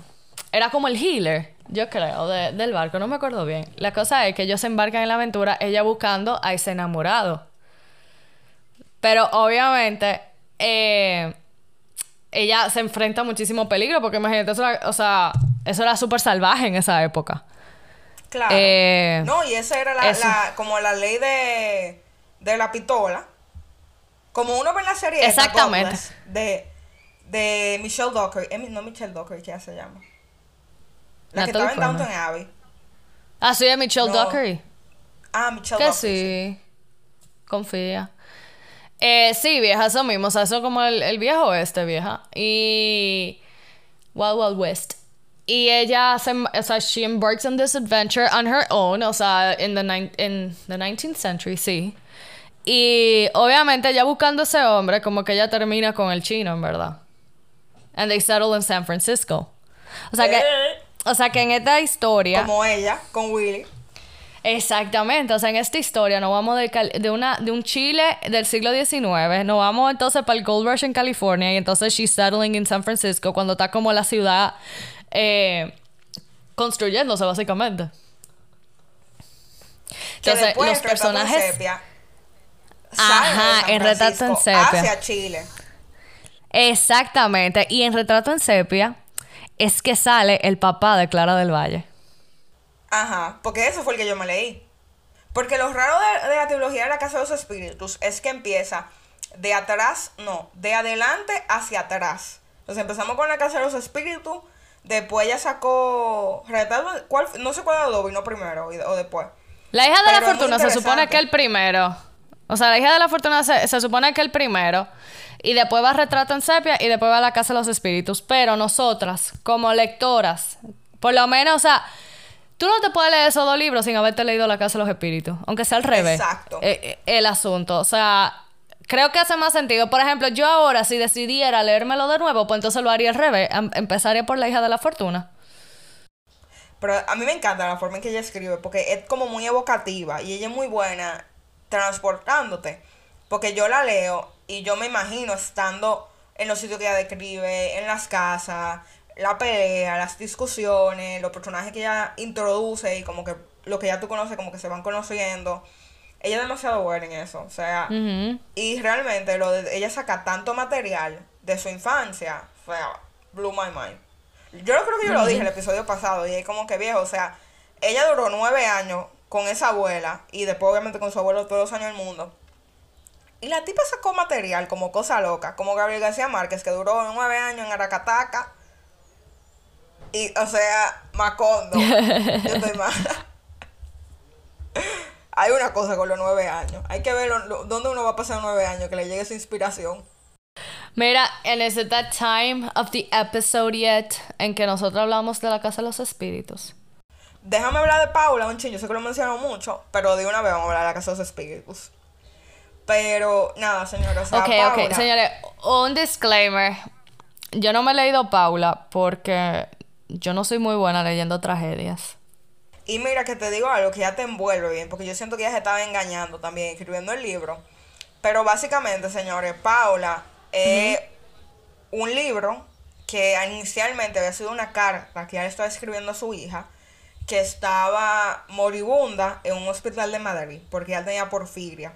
era como el healer, yo creo, de- del barco, no me acuerdo bien. La cosa es que ellos se embarcan en la aventura, ella buscando a ese enamorado. Pero obviamente, eh, ella se enfrenta a muchísimo peligro, porque imagínate, eso era, o sea, eso era súper salvaje en esa época. Claro. Eh, no, y esa era la, como la ley de, de la pistola. Como uno ve en la serie Exactamente. De, de Michelle Dockery. Eh, no Michelle Dockery, ¿qué se llama? La que estaba en. Downton Abbey. Ah, sí, de Michelle No. Dockery. Ah, Michelle Que Dockery. sí. Confía. Eh, sí, vieja, eso mismo. O sea, eso como el, el viejo oeste, vieja. Y. Wild Wild West. Y ella se. O sea, she embarks on this adventure on her own. O sea, in the, in the 19th century, sí. Y obviamente ella buscando ese hombre, como que ella termina con el chino, en verdad. And they settle in San Francisco. O sea que. O sea que en esta historia. Como ella, con Willy. Exactamente, o sea, en esta historia nos vamos de, de, una, de un Chile del siglo XIX, nos vamos entonces para el Gold Rush en California y entonces she's settling in San Francisco cuando está como la ciudad eh, construyéndose básicamente. Entonces, los en personajes... Sepia, Ajá, en Retrato en Sepia. Hacia Chile. Exactamente, y en Retrato en Sepia es que sale el papá de Clara del Valle. Ajá, porque eso fue el que yo me leí. Porque lo raro de, de la trilogía de la Casa de los Espíritus es que empieza de atrás, no, de adelante hacia atrás. Entonces empezamos con la Casa de los Espíritus, después ella sacó ¿cuál, no sé cuál de los vino primero o después. La hija de la Pero fortuna se supone que el primero. O sea, la hija de la fortuna se, se supone que el primero. Y después va Retrato en Sepia y después va La Casa de los Espíritus. Pero nosotras, como lectoras, Por lo menos, o sea, tú no te puedes leer esos dos libros sin haberte leído La Casa de los Espíritus, aunque sea al revés. Exacto. Eh, eh, el asunto, o sea, creo que hace más sentido. Por ejemplo, yo ahora si decidiera leérmelo de nuevo, pues entonces lo haría al revés. Em- Empezaría por La hija de la fortuna. Pero a mí me encanta la forma en que ella escribe, porque es como muy evocativa y ella es muy buena transportándote. Porque yo la leo y yo me imagino estando en los sitios que ella describe, en las casas, la pelea, las discusiones, los personajes que ella introduce y como que lo que ya tú conoces, como que se van conociendo. Ella es demasiado buena en eso. O sea, y realmente lo de ella saca tanto material de su infancia, o sea, blew my mind. Yo creo que yo lo dije el episodio pasado, y es como que viejo, o sea, ella duró nueve años con esa abuela, y después obviamente con su abuelo todos los años del mundo. Y la tipa sacó material como cosa loca, como Gabriel García Márquez, que duró nueve años en Aracataca. Y, o sea, Macondo. yo estoy mala. Hay una cosa con los nueve años. Hay que ver lo- lo- dónde uno va a pasar nueve años, que le llegue esa inspiración. Mira, and is it that time of the episode yet en que nosotros hablamos de la casa de los espíritus? Déjame hablar de Paula, un chingo. Yo sé que lo menciono mucho, pero de una vez vamos a hablar de la casa de los espíritus. Pero nada, señora. O sea, ok, Paula, ok, señores, un disclaimer. Yo no me he leído Paula porque yo no soy muy buena leyendo tragedias. Y mira que te digo algo que ya te envuelve bien, porque yo siento que ella se estaba engañando también escribiendo el libro. Pero básicamente, señores, Paula es un libro que inicialmente había sido una carta que ella le estaba escribiendo a su hija, que estaba moribunda en un hospital de Madrid, porque ella tenía porfiria.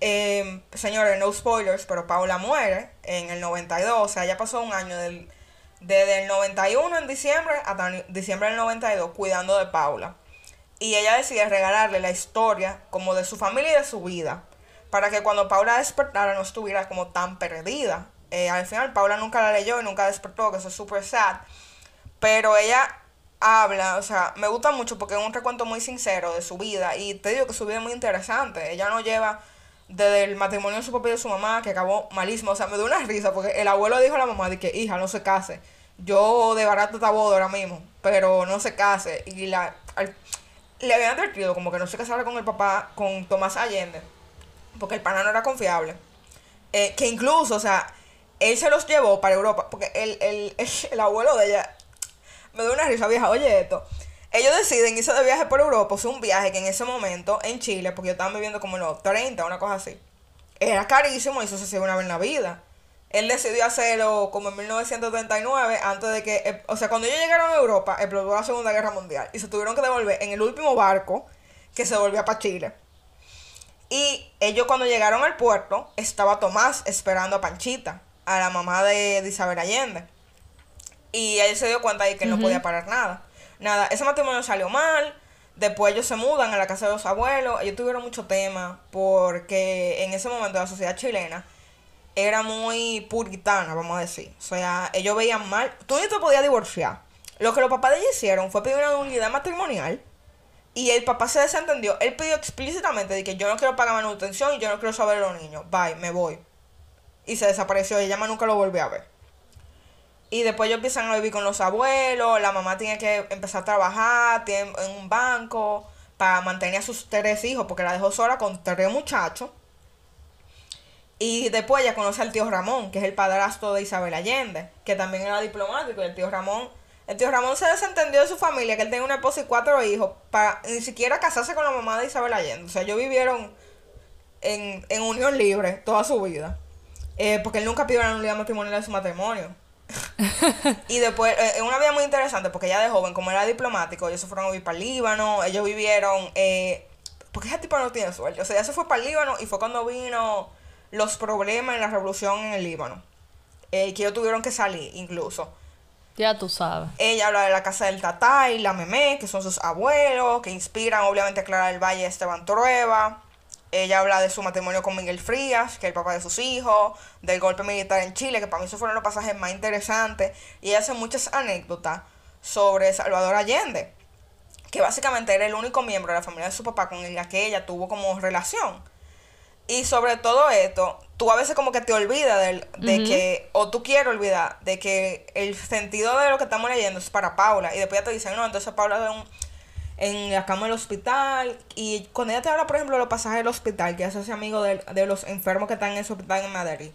Eh, señores, no spoilers, pero Paula muere en el 92, o sea, ya pasó un año del, desde el 91 en diciembre hasta diciembre del 92 cuidando de Paula. Y ella decide regalarle la historia como de su familia y de su vida, para que cuando Paula despertara no estuviera como tan perdida. Eh, al final Paula nunca la leyó y nunca despertó, que eso es súper sad. Pero ella habla, o sea, me gusta mucho porque es un recuento muy sincero de su vida y te digo que su vida es muy interesante. Ella no lleva desde el matrimonio de su papá y de su mamá, que acabó malísimo. O sea, me dio una risa porque el abuelo dijo a la mamá de que, hija, no se case. Yo de barato esta boda ahora mismo, pero no se case. Y la, le habían advertido como que no se casara con el papá, con Tomás Allende, porque el pana no era confiable. Eh, que incluso, o sea, él se los llevó para Europa, porque el, el, el abuelo de ella me dio una risa vieja, oye esto. Ellos deciden irse de viaje por Europa, o un viaje que en ese momento en Chile, porque yo estaba viviendo como en los 30, una cosa así, era carísimo y eso se hacía una vez en la vida. Él decidió hacerlo como en 1939, antes de que, eh, o sea, cuando ellos llegaron a Europa, explotó la Segunda Guerra Mundial y se tuvieron que devolver en el último barco que se volvía para Chile. Y ellos cuando llegaron al puerto, estaba Tomás esperando a Panchita, a la mamá de Isabel Allende. Y él se dio cuenta de que él no podía parar nada. Nada, ese matrimonio salió mal. Después ellos se mudan a la casa de los abuelos. Ellos tuvieron mucho tema porque en ese momento la sociedad chilena era muy puritana, vamos a decir. O sea, ellos veían mal. Tú ni te podías divorciar. Lo que los papás de ella hicieron fue pedir una unidad matrimonial. Y el papá se desentendió. Él pidió explícitamente de que yo no quiero pagar manutención y yo no quiero saber de los niños. Bye, me voy. Y se desapareció. Y ella más nunca lo volvió a ver. Y después ellos empiezan a vivir con los abuelos. La mamá tiene que empezar a trabajar en un banco para mantener a sus tres hijos porque la dejó sola con tres muchachos. Y después ella conoce al tío Ramón, que es el padrastro de Isabel Allende, que también era diplomático. Y el tío Ramón, el tío Ramón se desentendió de su familia, que él tenía una esposa y cuatro hijos, para ni siquiera casarse con la mamá de Isabel Allende. O sea, ellos vivieron en, en unión libre toda su vida. Eh, porque él nunca pidió la nulidad matrimonial de su matrimonio. y después, eh, una vida muy interesante porque ella de joven, como era diplomático, ellos se fueron a vivir para el Líbano, ellos vivieron, eh, porque ese tipo no tiene suerte, o sea, ella se fue para el Líbano y fue cuando vino los problemas en la revolución en el Líbano, eh, que ellos tuvieron que salir incluso. Ya tú sabes. Ella habla de la casa del Tatá y la Memé, que son sus abuelos, que inspiran obviamente a Clara del Valle y Esteban Trueba. Ella habla de su matrimonio con Miguel Frías, que es el papá de sus hijos, del golpe militar en Chile, que para mí esos fueron los pasajes más interesantes. Y ella hace muchas anécdotas sobre Salvador Allende, que básicamente era el único miembro de la familia de su papá con el que ella tuvo como relación. Y sobre todo esto, tú a veces como que te olvidas de, de que, o tú quieres olvidar de que el sentido de lo que estamos leyendo es para Paula. Y después ya te dicen, no, entonces Paula de un, en la cama del hospital. Y cuando ella te habla, por ejemplo, de los pasajes del hospital, que es ese amigo de, de los enfermos que están en ese hospital en Madrid,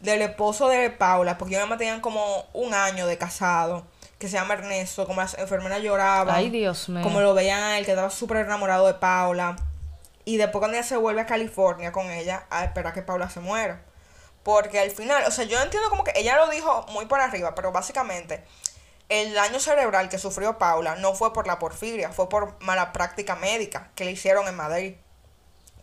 del esposo de Paula, porque ellos me tenían como un año de casado que se llama Ernesto, como las enfermeras lloraban. Ay, Dios mío. Como lo veían a él, que estaba súper enamorado de Paula. Y después cuando ella se vuelve a California con ella, a esperar que Paula se muera. Porque al final, o sea, yo entiendo como que ella lo dijo muy por arriba, pero básicamente el daño cerebral que sufrió Paula no fue por la porfiria, fue por mala práctica médica que le hicieron en Madrid.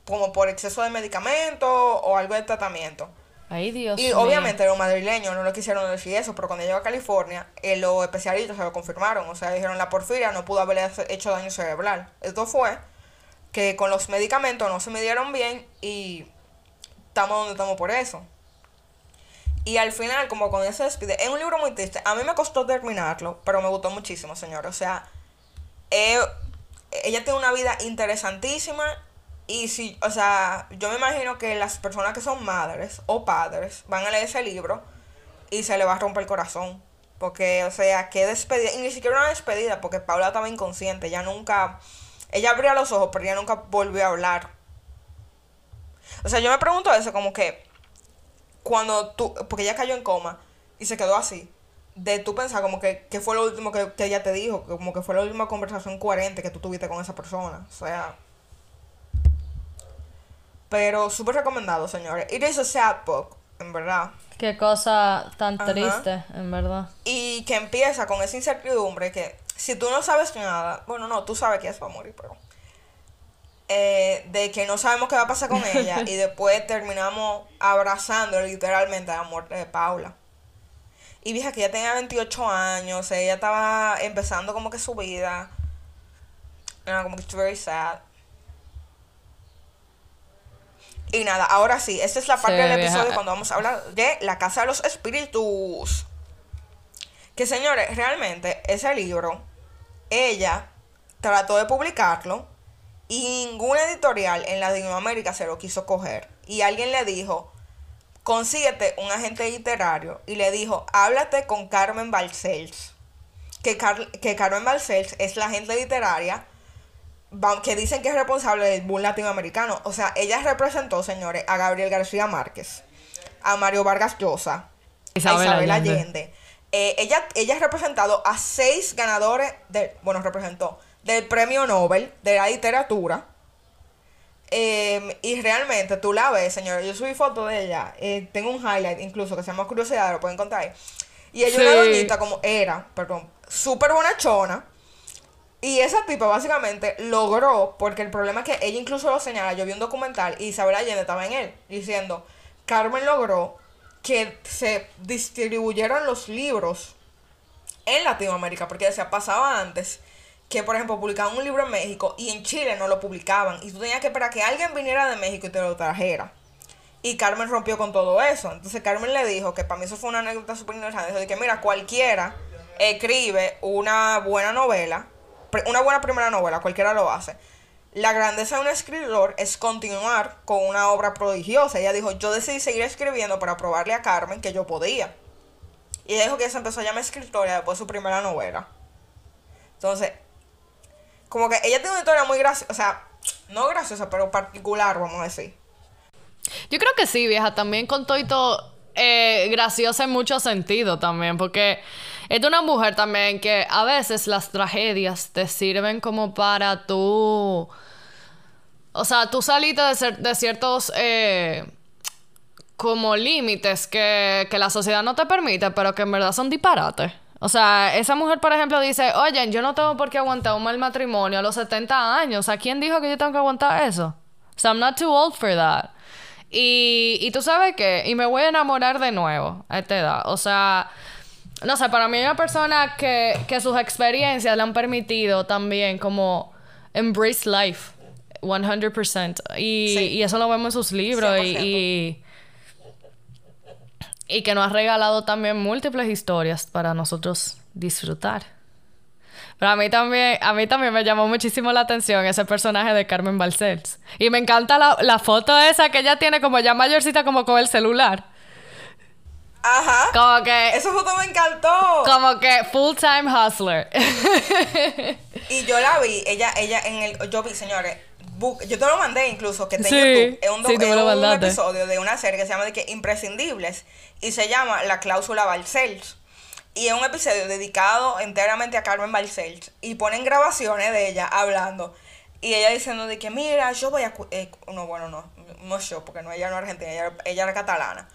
Como por exceso de medicamento o algo de tratamiento. Ay, Dios Y obviamente los madrileños no lo quisieron decir eso, pero cuando llegó a California, eh, los especialistas se lo confirmaron. O sea, dijeron la porfiria no pudo haberle hecho daño cerebral. Esto fue que con los medicamentos no se midieron bien y estamos donde estamos por eso. Y al final, como con ese despide, es un libro muy triste. A mí me costó terminarlo, pero me gustó muchísimo, señor. O sea, eh, ella tiene una vida interesantísima y si, o sea, yo me imagino que las personas que son madres o padres van a leer ese libro y se le va a romper el corazón. Porque, o sea, qué despedida. Y ni siquiera una despedida, porque Paula estaba inconsciente. Ella nunca. Ella abría los ojos, pero ella nunca volvió a hablar. O sea, yo me pregunto eso, como que. Cuando tú. Porque ella cayó en coma y se quedó así. De tú pensar, como que, que fue lo último que, que ella te dijo. Como que fue la última conversación coherente que tú tuviste con esa persona. O sea. Pero súper recomendado, señores. It is a sad book, en verdad. Qué cosa tan triste, en verdad. Y que empieza con esa incertidumbre que si tú no sabes nada, bueno, no, tú sabes que ella va a morir, pero... Eh, de que no sabemos qué va a pasar con ella y después terminamos abrazando literalmente la muerte de Paula. Y vieja que ella tenía 28 años, ella estaba empezando como que su vida. Era como que it's very sad. Y nada, ahora sí, esta es la parte del episodio cuando vamos a hablar de La Casa de los Espíritus. Que señores, realmente ese libro, ella trató de publicarlo y ninguna editorial en Latinoamérica se lo quiso coger. Y alguien le dijo, consíguete un agente literario. Y le dijo, háblate con Carmen Balcells. Que, que Carmen Balcells es la agente literaria que dicen que es responsable del boom latinoamericano. O sea, ella representó, señores, a Gabriel García Márquez, a Mario Vargas Llosa, a Isabel Allende. Eh, ella, ella ha representado a seis ganadores, de, bueno, representó, del premio Nobel de la literatura. Em, y realmente tú la ves, señores. Yo subí foto de ella. Eh, tengo un highlight incluso que se llama Curiosidad, lo pueden contar ahí. Y ella una doñita como era, perdón, súper bonachona y esa tipa básicamente logró, porque el problema es que ella incluso lo señala, yo vi un documental y Isabel Allende estaba en él, diciendo, Carmen logró que se distribuyeran los libros en Latinoamérica, porque se pasaba antes que, por ejemplo, publicaban un libro en México y en Chile no lo publicaban, y tú tenías que esperar que alguien viniera de México y te lo trajera. Y Carmen rompió con todo eso. Entonces Carmen le dijo, que para mí eso fue una anécdota súper interesante, de que mira, cualquiera escribe una buena novela una buena primera novela, cualquiera lo hace. La grandeza de un escritor es continuar con una obra prodigiosa. Ella dijo, yo decidí seguir escribiendo para probarle a Carmen que yo podía. Y ella dijo que se empezó a llamar escritora después de su primera novela. Entonces, como que ella tiene una historia muy graciosa, o sea, no graciosa, pero particular, vamos a decir. Yo creo que sí, vieja, también con todo eh, graciosa en mucho sentido también, porque es de una mujer también que a veces las tragedias te sirven como para tú. O sea, tú saliste de, de ciertos. Eh, como límites que, que la sociedad no te permite, pero que en verdad son disparates. O sea, esa mujer, por ejemplo, dice, oye, yo no tengo por qué aguantar un mal matrimonio a los 70 años. O sea, ¿quién dijo que yo tengo que aguantar eso? O sea, I'm not too old for that. Y, y tú sabes qué, y me voy a enamorar de nuevo a esta edad. O sea, no sé, para mí hay una persona que, que sus experiencias le han permitido también como embrace life 100%. Y, y eso lo vemos en sus libros y, y, que nos ha regalado también múltiples historias para nosotros disfrutar. Pero a mí también, a mí también me llamó muchísimo la atención ese personaje de Carmen Balcells. Y me encanta la, la foto esa que ella tiene como ya mayorcita como con el celular. Ajá. Como que... Esa foto me encantó. Como que full time hustler. y yo la vi, ella, ella en el, yo vi, señores, yo te lo mandé incluso, que está sí, en YouTube. Es un, sí, un episodio de una serie que se llama de que Imprescindibles y se llama La cláusula Balcells. Y es un episodio dedicado enteramente a Carmen Balcells. Y ponen grabaciones de ella hablando. Y ella diciendo de que, mira, yo voy a... Eh, no, bueno, no. No yo, porque no, ella no es argentina, ella, ella era catalana.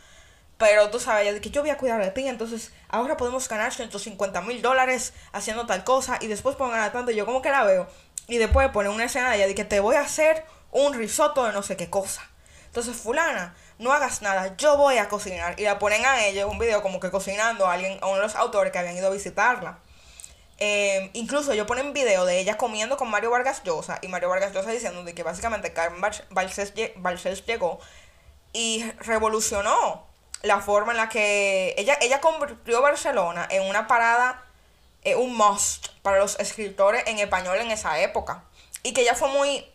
Pero tú sabes, de que yo voy a cuidar de ti, entonces ahora podemos ganar 150 mil dólares haciendo tal cosa y después puedo ganar tanto. Yo como que la veo. Y después pone una escena de ella de que te voy a hacer un risotto de no sé qué cosa. Entonces, fulana, no hagas nada, yo voy a cocinar. Y la ponen a ella un video como que cocinando a alguien, a uno de los autores que habían ido a visitarla. Em, incluso yo ponen video de ella comiendo con Mario Vargas Llosa y Mario Vargas Llosa diciendo de que básicamente Carmen Balcells llegó y revolucionó la forma en la que ella, ella convirtió Barcelona en una parada, eh, un must para los escritores en español en esa época. Y que ella fue muy...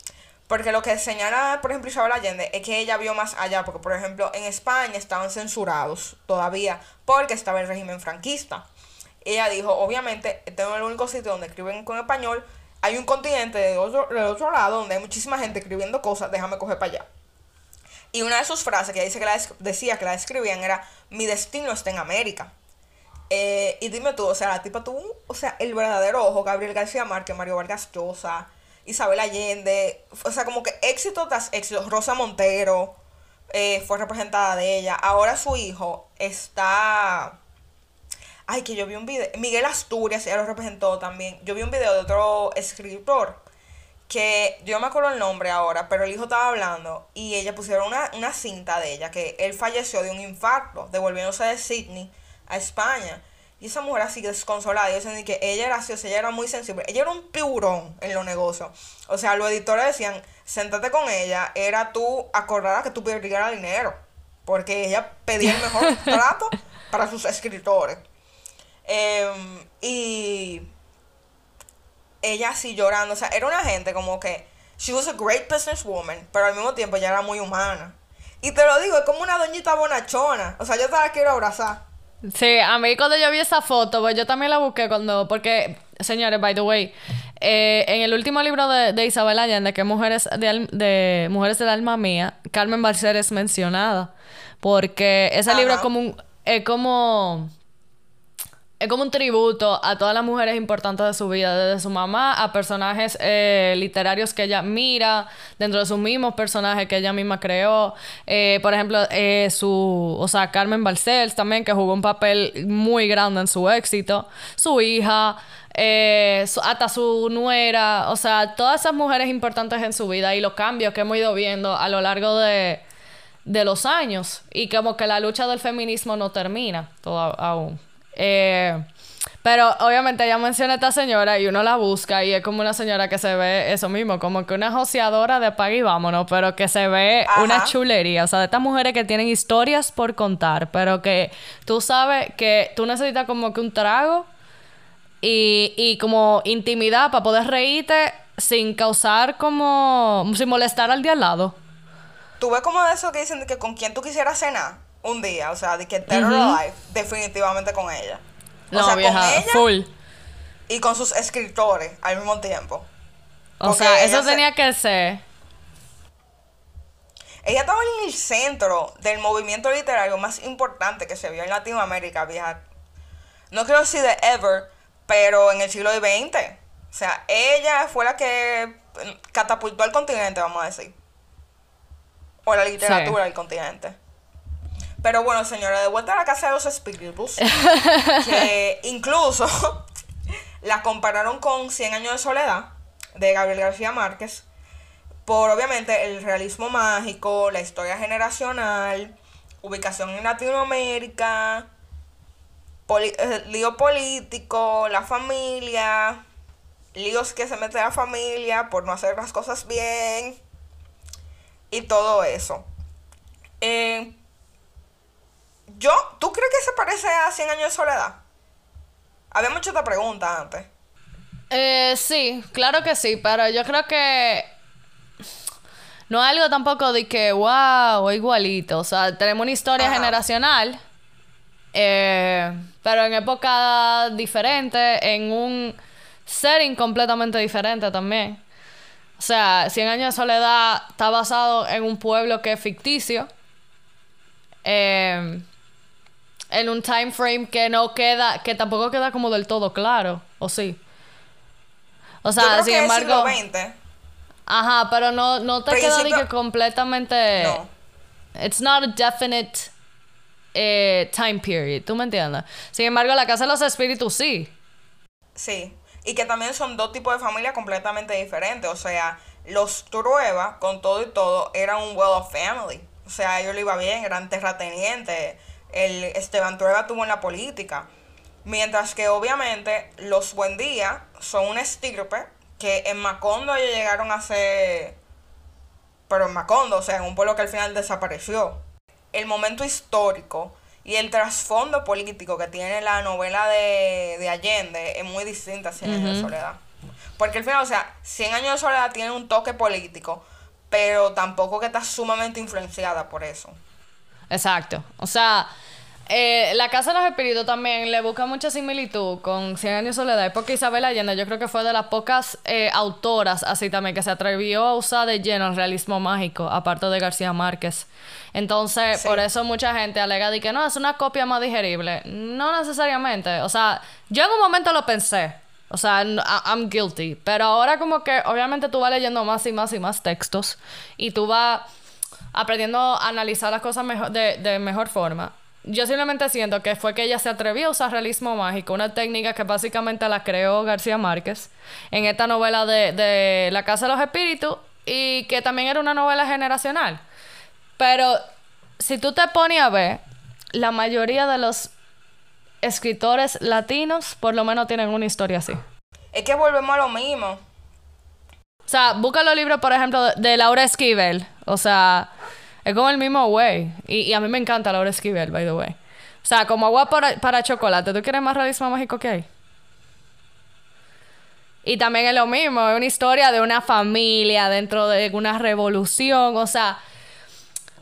Porque lo que señala, por ejemplo, Isabel Allende es que ella vio más allá, porque, por ejemplo, en España estaban censurados todavía porque estaba el régimen franquista. Ella dijo, obviamente, este no es el único sitio donde escriben con español. Hay un continente de otro, del otro lado donde hay muchísima gente escribiendo cosas, déjame coger para allá. Y una de sus frases que dice que la decía que la escribían era, mi destino está en América. Eh, y dime tú, o sea, la tipa tuvo, o sea, el verdadero ojo, Gabriel García Márquez, Mario Vargas Llosa, Isabel Allende, o sea, como que éxito tras éxito, Rosa Montero eh, fue representada de ella, ahora su hijo está... Ay, que yo vi un video, Miguel Asturias, ella lo representó también, yo vi un video de otro escritor que yo me acuerdo el nombre ahora, pero el hijo estaba hablando y ella pusieron una, cinta de ella, que él falleció de un infarto, devolviéndose de Sydney a España. Y esa mujer así desconsolada, y dicen que ella era así, o sea, ella era muy sensible. Ella era un tiburón en los negocios. O sea, los editores decían, sentate con ella, era tú acordar que tú perdieras dinero. Porque ella pedía el mejor trato para sus escritores. Em, y ella así llorando. O sea, era una gente como que. She was a great businesswoman, pero al mismo tiempo ella era muy humana. Y te lo digo, es como una doñita bonachona. O sea, yo te la quiero abrazar. Sí, a mí cuando yo vi esa foto, pues yo también la busqué cuando. Porque, señores, by the way, eh, en el último libro de, Isabel Allende, que es Mujeres, de, de, Mujeres del Alma Mía, Carmen Barcer es mencionada. Porque ese libro es como un. Es como es como un tributo a todas las mujeres importantes de su vida, desde su mamá a personajes eh, literarios que ella mira, dentro de sus mismos personajes que ella misma creó. Eh, por ejemplo, eh, su, o sea, Carmen Balcells también, que jugó un papel muy grande en su éxito. Su hija, hasta su nuera, o sea, todas esas mujeres importantes en su vida y los cambios que hemos ido viendo a lo largo de, de los años. Y como que la lucha del feminismo no termina todo aún. Eh, pero obviamente ella menciona a esta señora y uno la busca y es como una señora que se ve eso mismo, como que una joseadora de paga y vámonos, pero que se ve una chulería. O sea, de estas mujeres que tienen historias por contar, pero que tú sabes que tú necesitas como que un trago y, y como intimidad para poder reírte sin causar como. sin molestar al día al lado. Tú ves como de eso que dicen que con quién tú quisieras cenar un día, o sea, de que Terror Life, definitivamente con ella. O sea, con ella full. Y con sus escritores al mismo tiempo. O sea, eso tenía que ser. Ella estaba en el centro del movimiento literario más importante que se vio en Latinoamérica, vieja. No quiero decir de ever, pero en el siglo XX. O sea, ella fue la que catapultó al continente, vamos a decir. O la literatura del continente. Pero bueno, señora, de vuelta a la casa de los espíritus, que incluso la compararon con Cien años de soledad de Gabriel García Márquez, por obviamente el realismo mágico, la historia generacional, ubicación en Latinoamérica, eh, lío político, la familia, líos que se mete la familia por no hacer las cosas bien y todo eso. Eh, yo, ¿tú crees que se parece a 100 años de soledad? Había mucha otra pregunta antes. Eh, sí, claro que sí, pero yo creo que no es algo tampoco de que, wow, igualito. O sea, tenemos una historia generacional, eh, pero en época diferente, en un setting completamente diferente también. O sea, Cien años de soledad está basado en un pueblo que es ficticio. Eh, en un time frame que no queda, que tampoco queda como del todo claro, ¿o sí? O sea, sin embargo. Ajá, pero no, no te queda que completamente. No. It's not a definite eh, time period, ¿tú me entiendes? Sin embargo, la casa de los espíritus sí. Sí. Y que también son dos tipos de familia completamente diferentes. O sea, los Trueba, con todo y todo, eran un well-off family. O sea, ellos le iba bien, eran terratenientes. El Esteban Trueba tuvo en la política. Mientras que obviamente los Buendía son un estirpe que en Macondo ellos llegaron a ser... Pero en Macondo, o sea, en un pueblo que al final desapareció. El momento histórico y el trasfondo político que tiene la novela de, Allende es muy distinta a Cien años de soledad. Porque al final, o sea, Cien años de soledad tiene un toque político, pero tampoco que está sumamente influenciada por eso. Exacto. O sea, eh, la Casa de los Espíritus también le busca mucha similitud con Cien años de soledad, porque Isabel Allende yo creo que fue de las pocas eh, autoras así también que se atrevió a usar de lleno el realismo mágico, aparte de García Márquez. Entonces, por eso mucha gente alega de que no, es una copia más digerible. No necesariamente. O sea, yo en un momento lo pensé. O sea, I'm guilty. Pero ahora como que obviamente tú vas leyendo más y más y más textos y tú vas aprendiendo a analizar las cosas mejor, de, de mejor forma yo simplemente siento que fue que ella se atrevió a usar realismo mágico, una técnica que básicamente la creó García Márquez en esta novela de, La Casa de los Espíritus y que también era una novela generacional. Pero si tú te pones a ver, la mayoría de los escritores latinos por lo menos tienen una historia así. Es que volvemos a lo mismo. O sea, busca los libros, por ejemplo, de Laura Esquivel. O sea, es como el mismo güey. Y, a mí me encanta Laura Esquivel, by the way. O sea, como agua para, chocolate. ¿Tú quieres más realismo mágico que hay? Y también es lo mismo. Es una historia de una familia dentro de una revolución. O sea...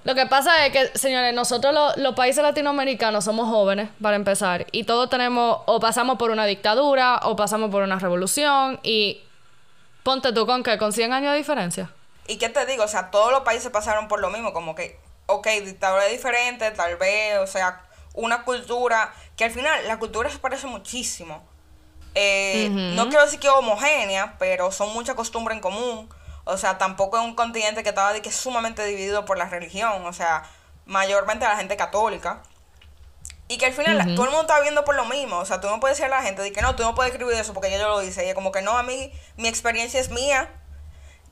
Lo que pasa es que, señores, nosotros los países latinoamericanos somos jóvenes, para empezar, y todos tenemos, o pasamos por una dictadura, o pasamos por una revolución, y ponte tú con que con 100 años de diferencia. ¿Y qué te digo? O sea, todos los países pasaron por lo mismo, como que, ok, dictadura diferente, tal vez, o sea, una cultura, que al final la cultura se parece muchísimo. Eh, no quiero decir que homogénea, pero son muchas costumbres en común. O sea, tampoco es un continente que estaba de que es sumamente dividido por la religión. O sea, mayormente la gente católica. Y que al final todo el mundo está viendo por lo mismo. O sea, tú no puedes decir a la gente de que no, tú no puedes escribir eso porque yo lo dice. Y es como que no, a mí, mi experiencia es mía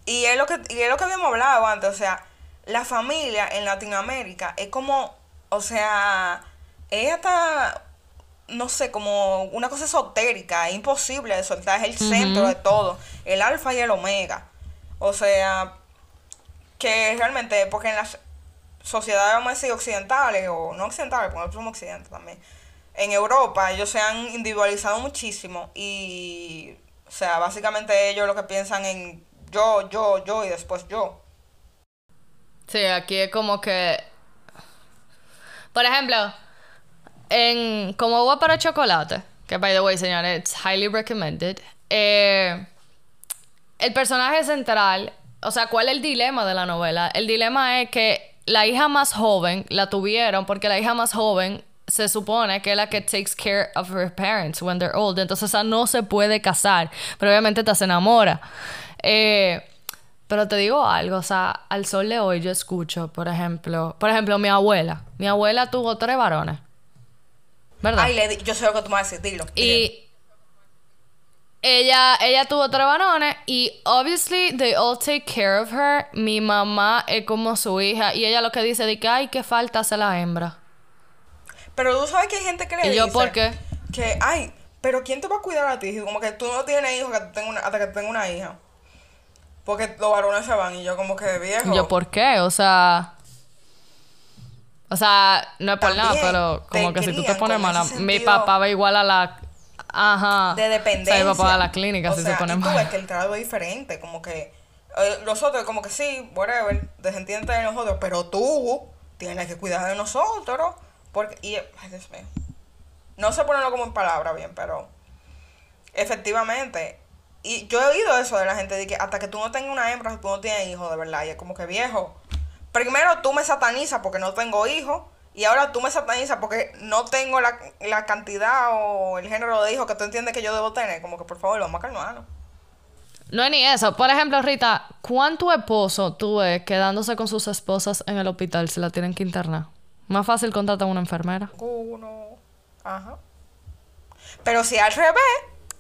y es lo que, y es lo que habíamos hablado antes, o sea, la familia en Latinoamérica es como, o sea, es hasta, no sé, como una cosa esotérica, es imposible de soltar, es el centro de todo, el alfa y el omega. O sea, que realmente, porque en las sociedades, vamos a decir, occidentales, o no occidentales, porque nosotros somos occidentales también, en Europa ellos se han individualizado muchísimo y, o sea, básicamente ellos lo que piensan en yo, yo, yo y después yo. Sí, aquí es como que. Por ejemplo, en como agua para chocolate, que by the way, señores, it's highly recommended. Eh, el personaje central, o sea, ¿cuál es el dilema de la novela? El dilema es que la hija más joven la tuvieron porque la hija más joven se supone que es la que takes care of her parents when they're old. Entonces, esa no se puede casar, pero obviamente te se enamora. Eh, pero te digo algo, o sea, al sol de hoy yo escucho, por ejemplo, por ejemplo, mi abuela. Mi abuela tuvo tres varones. ¿Verdad? Ay, yo sé lo que tú me vas a decir, dilo. Y ella, ella tuvo tres varones y obviously they all take care of her. Mi mamá es como su hija y ella lo que dice de que ay, que falta hace la hembra. Pero tú sabes que hay gente que le ¿Y yo por qué? Que, ay, pero ¿quién te va a cuidar a ti? Como que tú no tienes hijos hasta que tengas una hija. Porque los varones se van y yo como que de viejo. ¿Yo por qué? O sea... O sea, no es por nada, pero como que si tú te pones mala... Mi papá va igual a la... Ajá. de dependencia. O sea, iba a pagar la clínica O si sea, se pone y tú ves que el trato es diferente, como que eh, los otros como que sí, whatever, desentiende de nosotros, pero tú tienes que cuidar de nosotros, porque y ay, Dios mío. No sé ponerlo como en palabras bien, pero efectivamente y yo he oído eso de la gente de que hasta que tú no tengas una hembra, tú no tienes hijos, de verdad, y es como que viejo. Primero tú me satanizas porque no tengo hijos. Y ahora tú me satanizas porque no tengo la, la cantidad o el género de hijos que tú entiendes que yo debo tener. Como que por favor, vamos a calmarnos. No es ni eso. Por ejemplo, Rita, ¿cuánto esposo tú ves quedándose con sus esposas en el hospital si la tienen que internar? Más fácil contratar a una enfermera. Uno. Ajá. Pero si al revés,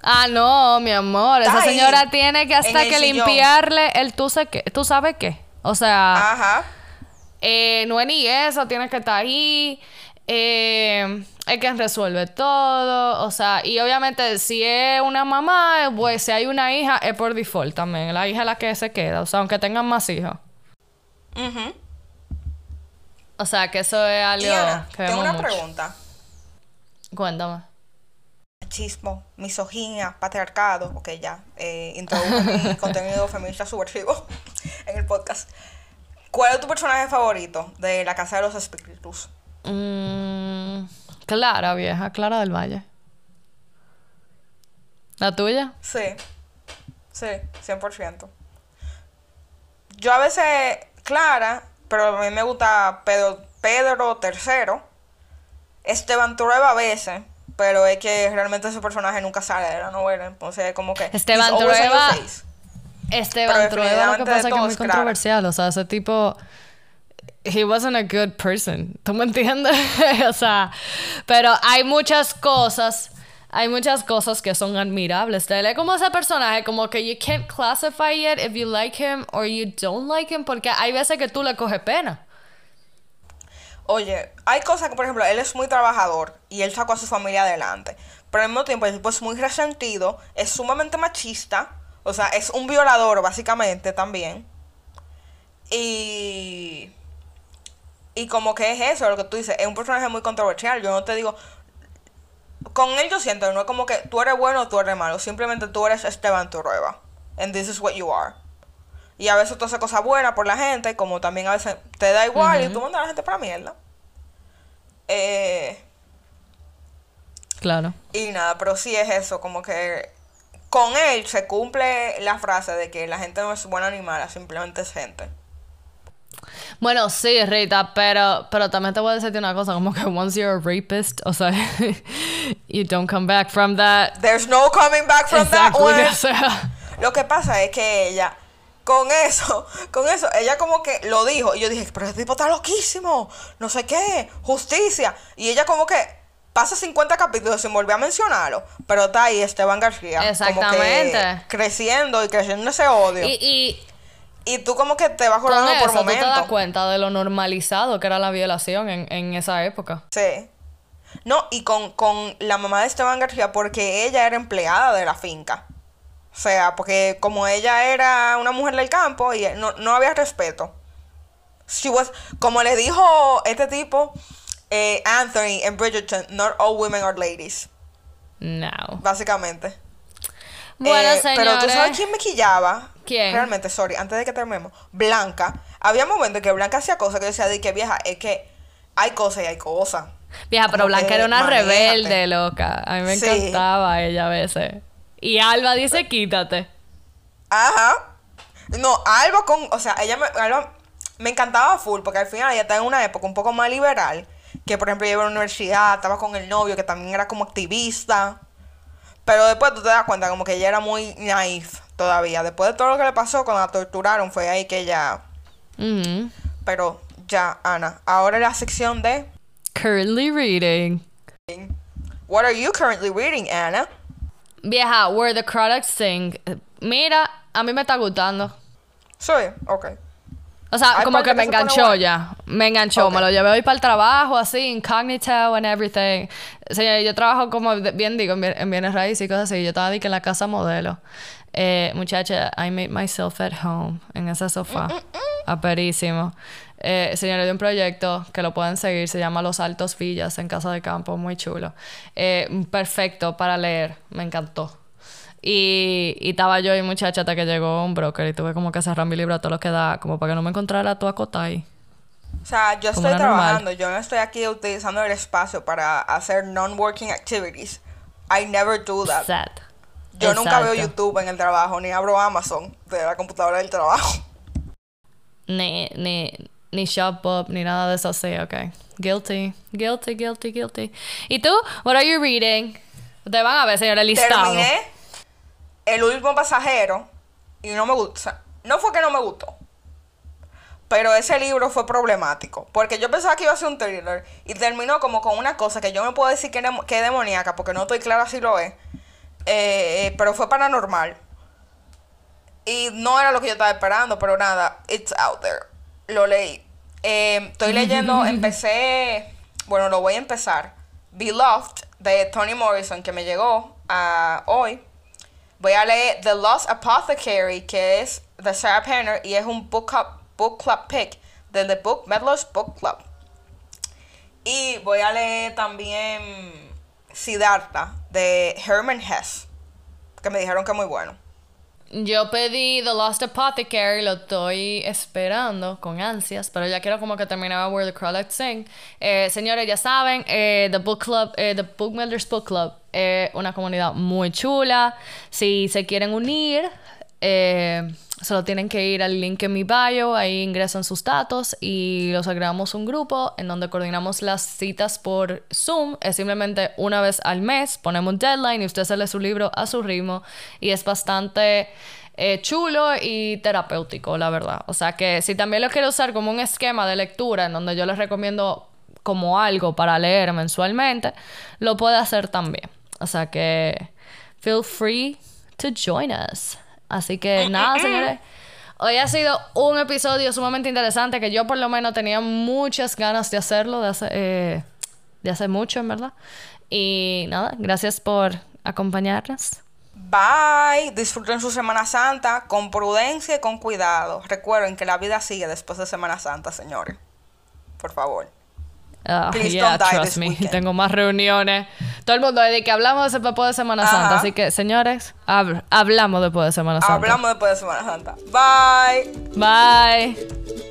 Ah, no, mi amor. Está Esa ahí, señora tiene que hasta que sillón. limpiarle el tú, sé qué, tú sabes qué. O sea, ajá. eh, no es ni eso, tiene que estar ahí. Eh, es quien resuelve todo. O sea, y obviamente si es una mamá, pues si hay una hija, es por default también. La hija es la que se queda. O sea, aunque tengan más hijos. Ujú. O sea, que eso es algo Y que tengo una mucho. pregunta. Cuéntame. Machismo, misoginia, patriarcado. Ok, ya. Eh, introduzco mi contenido feminista subversivo en el podcast. ¿Cuál es tu personaje favorito de La Casa de los Espíritus? Mm, Clara, vieja. Clara del Valle. ¿La tuya? Sí, sí, 100%. Yo a veces, Clara, pero a mí me gusta Pedro, Pedro III. Esteban Trueba a veces, pero es que realmente ese personaje nunca sale de la novela, entonces como que... Esteban Trueba-. Esteban Trueba lo que pasa es que es muy Clara. controversial. O sea, ese tipo... He wasn't a good person. ¿Tú me entiendes? o sea, pero hay muchas cosas... Hay muchas cosas que son admirables de él. Es como ese personaje, como que you can't classify it if you like him or you don't like him, porque hay veces que tú le coges pena. Oye, hay cosas que, por ejemplo, él es muy trabajador y él sacó a su familia adelante. Pero al mismo tiempo, el tipo es muy resentido, es sumamente machista, o sea, es un violador básicamente también. Y. Y como que es eso, lo que tú dices, es un personaje muy controversial. Yo no te digo. Con él yo siento, no es como que tú eres bueno o tú eres malo, simplemente tú eres Esteban Turrueva. And this is what you are. Y a veces tú haces cosas buenas por la gente, como también a veces te da igual y tú mandas a la gente para mierda. Eh, Claro. y nada, pero sí es eso, como que con él se cumple la frase de que la gente no es buena ni mala, simplemente es gente. Bueno, sí, Rita, pero, pero también te voy a decirte una cosa, como que once you're a rapist, o sea, you don't come back from that. There's no coming back from that one. o sea, Lo que pasa es que ella, con eso, con eso, ella como que lo dijo. Y yo dije, pero ese tipo está loquísimo. No sé qué, justicia. Y ella como que pasa 50 capítulos sin volver a mencionarlo. Pero está ahí Esteban García. Como Exactamente. que creciendo y creciendo ese odio. y, Y, y tú como que te vas acordando por eso tú te das momentos. cuenta de lo normalizado que era la violación en, en esa época. Sí. No, y con, con la mamá de Esteban García, porque ella era empleada de la finca. O sea, porque como ella era una mujer del campo y no, no había respeto. She was, como le dijo este tipo, eh, Anthony en Bridgerton, not all women are ladies, No. básicamente. Bueno, Eh, señores. Pero tú sabes quién me quillaba. ¿Quién? Realmente, sorry, antes de que terminemos. Blanca. Había momentos en que Blanca hacía cosas que yo decía, de que vieja, es que hay cosas y hay cosas. Vieja, pero Blanca era una manéjate. rebelde, loca. A mí me Sí. encantaba ella a veces. Y Alba dice, quítate. Ajá. No, Alba con, o sea, ella me, Alba me encantaba full, porque al final ella estaba en una época un poco más liberal, que por ejemplo ella iba a la universidad, estaba con el novio, que también era como activista, pero después tú te das cuenta como que ella era muy naif todavía, después de todo lo que le pasó cuando la torturaron, fue ahí que ella, Ujú. pero ya, Ana, ahora la sección de, Currently reading. what are you currently reading, Ana? Vieja, Where the Critics Sing. Mira, a mí me está gustando. Sí, ok. O sea, Hay como que me enganchó bueno. ya. Me enganchó. Me lo llevé hoy para el trabajo, así, incognito and everything. Señor, yo trabajo como, bien digo, en, bien- en bienes raíces y cosas así. Yo estaba que en la casa modelo. Eh, muchacha, I made myself at home en ese sofá. Aperísimo. Eh, señores, de un proyecto que lo pueden seguir, se llama Los Altos Villas en Casa de Campo, muy chulo. Eh, perfecto para leer, me encantó. Y, y estaba yo y muchacha hasta que llegó un broker y tuve como que cerrar mi libro a todo lo que da, como para que no me encontrara tu ahí. O sea, yo estoy normal. trabajando, yo no estoy aquí utilizando el espacio para hacer non-working activities. I never do that. Sad. Yo nunca veo. YouTube en el trabajo, ni abro Amazon de la computadora del trabajo. Ni, ni, ni shop up, ni nada de eso, sí, ok. Guilty, guilty, guilty, guilty. ¿Y tú? What are you reading? Ustedes van a ver, señora, listado. Terminé El último pasajero y no me gusta. No fue que no me gustó. Pero ese libro fue problemático. Porque yo pensaba que iba a ser un thriller. Y terminó como con una cosa que yo no puedo decir que, que es demoníaca. Porque no estoy clara si lo es. Eh, pero fue paranormal. Y no era lo que yo estaba esperando. Pero nada, it's out there. Lo leí. Eh, estoy leyendo, empecé. Bueno, lo voy a empezar. Beloved de Toni Morrison, que me llegó a hoy. Voy a leer The Lost Apothecary, que es de Sarah Penner y es un book club, book club pick del The Book Meddlers Book Club. Y voy a leer también Siddhartha de Herman Hesse, que me dijeron que es muy bueno. Yo pedí The Lost Apothecary, lo estoy esperando con ansias, pero ya quiero como que terminaba Where the Crawlets Sing. Eh, señores, ya saben, eh, The Book Club, eh, The Book Builders Book Club, es una comunidad muy chula. Si se quieren unir, eh, solo tienen que ir al link en mi bio, ahí ingresan sus datos y los agregamos un grupo en donde coordinamos las citas por Zoom. Es simplemente una vez al mes, ponemos un deadline y usted se lee su libro a su ritmo y es bastante eh, chulo y terapéutico, la verdad. O sea que si también lo quiere usar como un esquema de lectura en donde yo les recomiendo como algo para leer mensualmente, lo puede hacer también. O sea que feel free to join us. Así que nada, señores. Hoy ha sido un episodio sumamente interesante que yo por lo menos tenía muchas ganas de hacerlo de hace, eh, de hace mucho, en verdad. Y nada, gracias por acompañarnos. Bye, disfruten su Semana Santa con prudencia y con cuidado. Recuerden que la vida sigue después de Semana Santa, señores. Por favor. Please yeah, trust me. weekend. Tengo más reuniones. Todo el mundo de que hablamos de después de Semana Santa. Ajá. Así que, señores, hab- hablamos después de Semana Santa. Hablamos después de Semana Santa. Bye. Bye.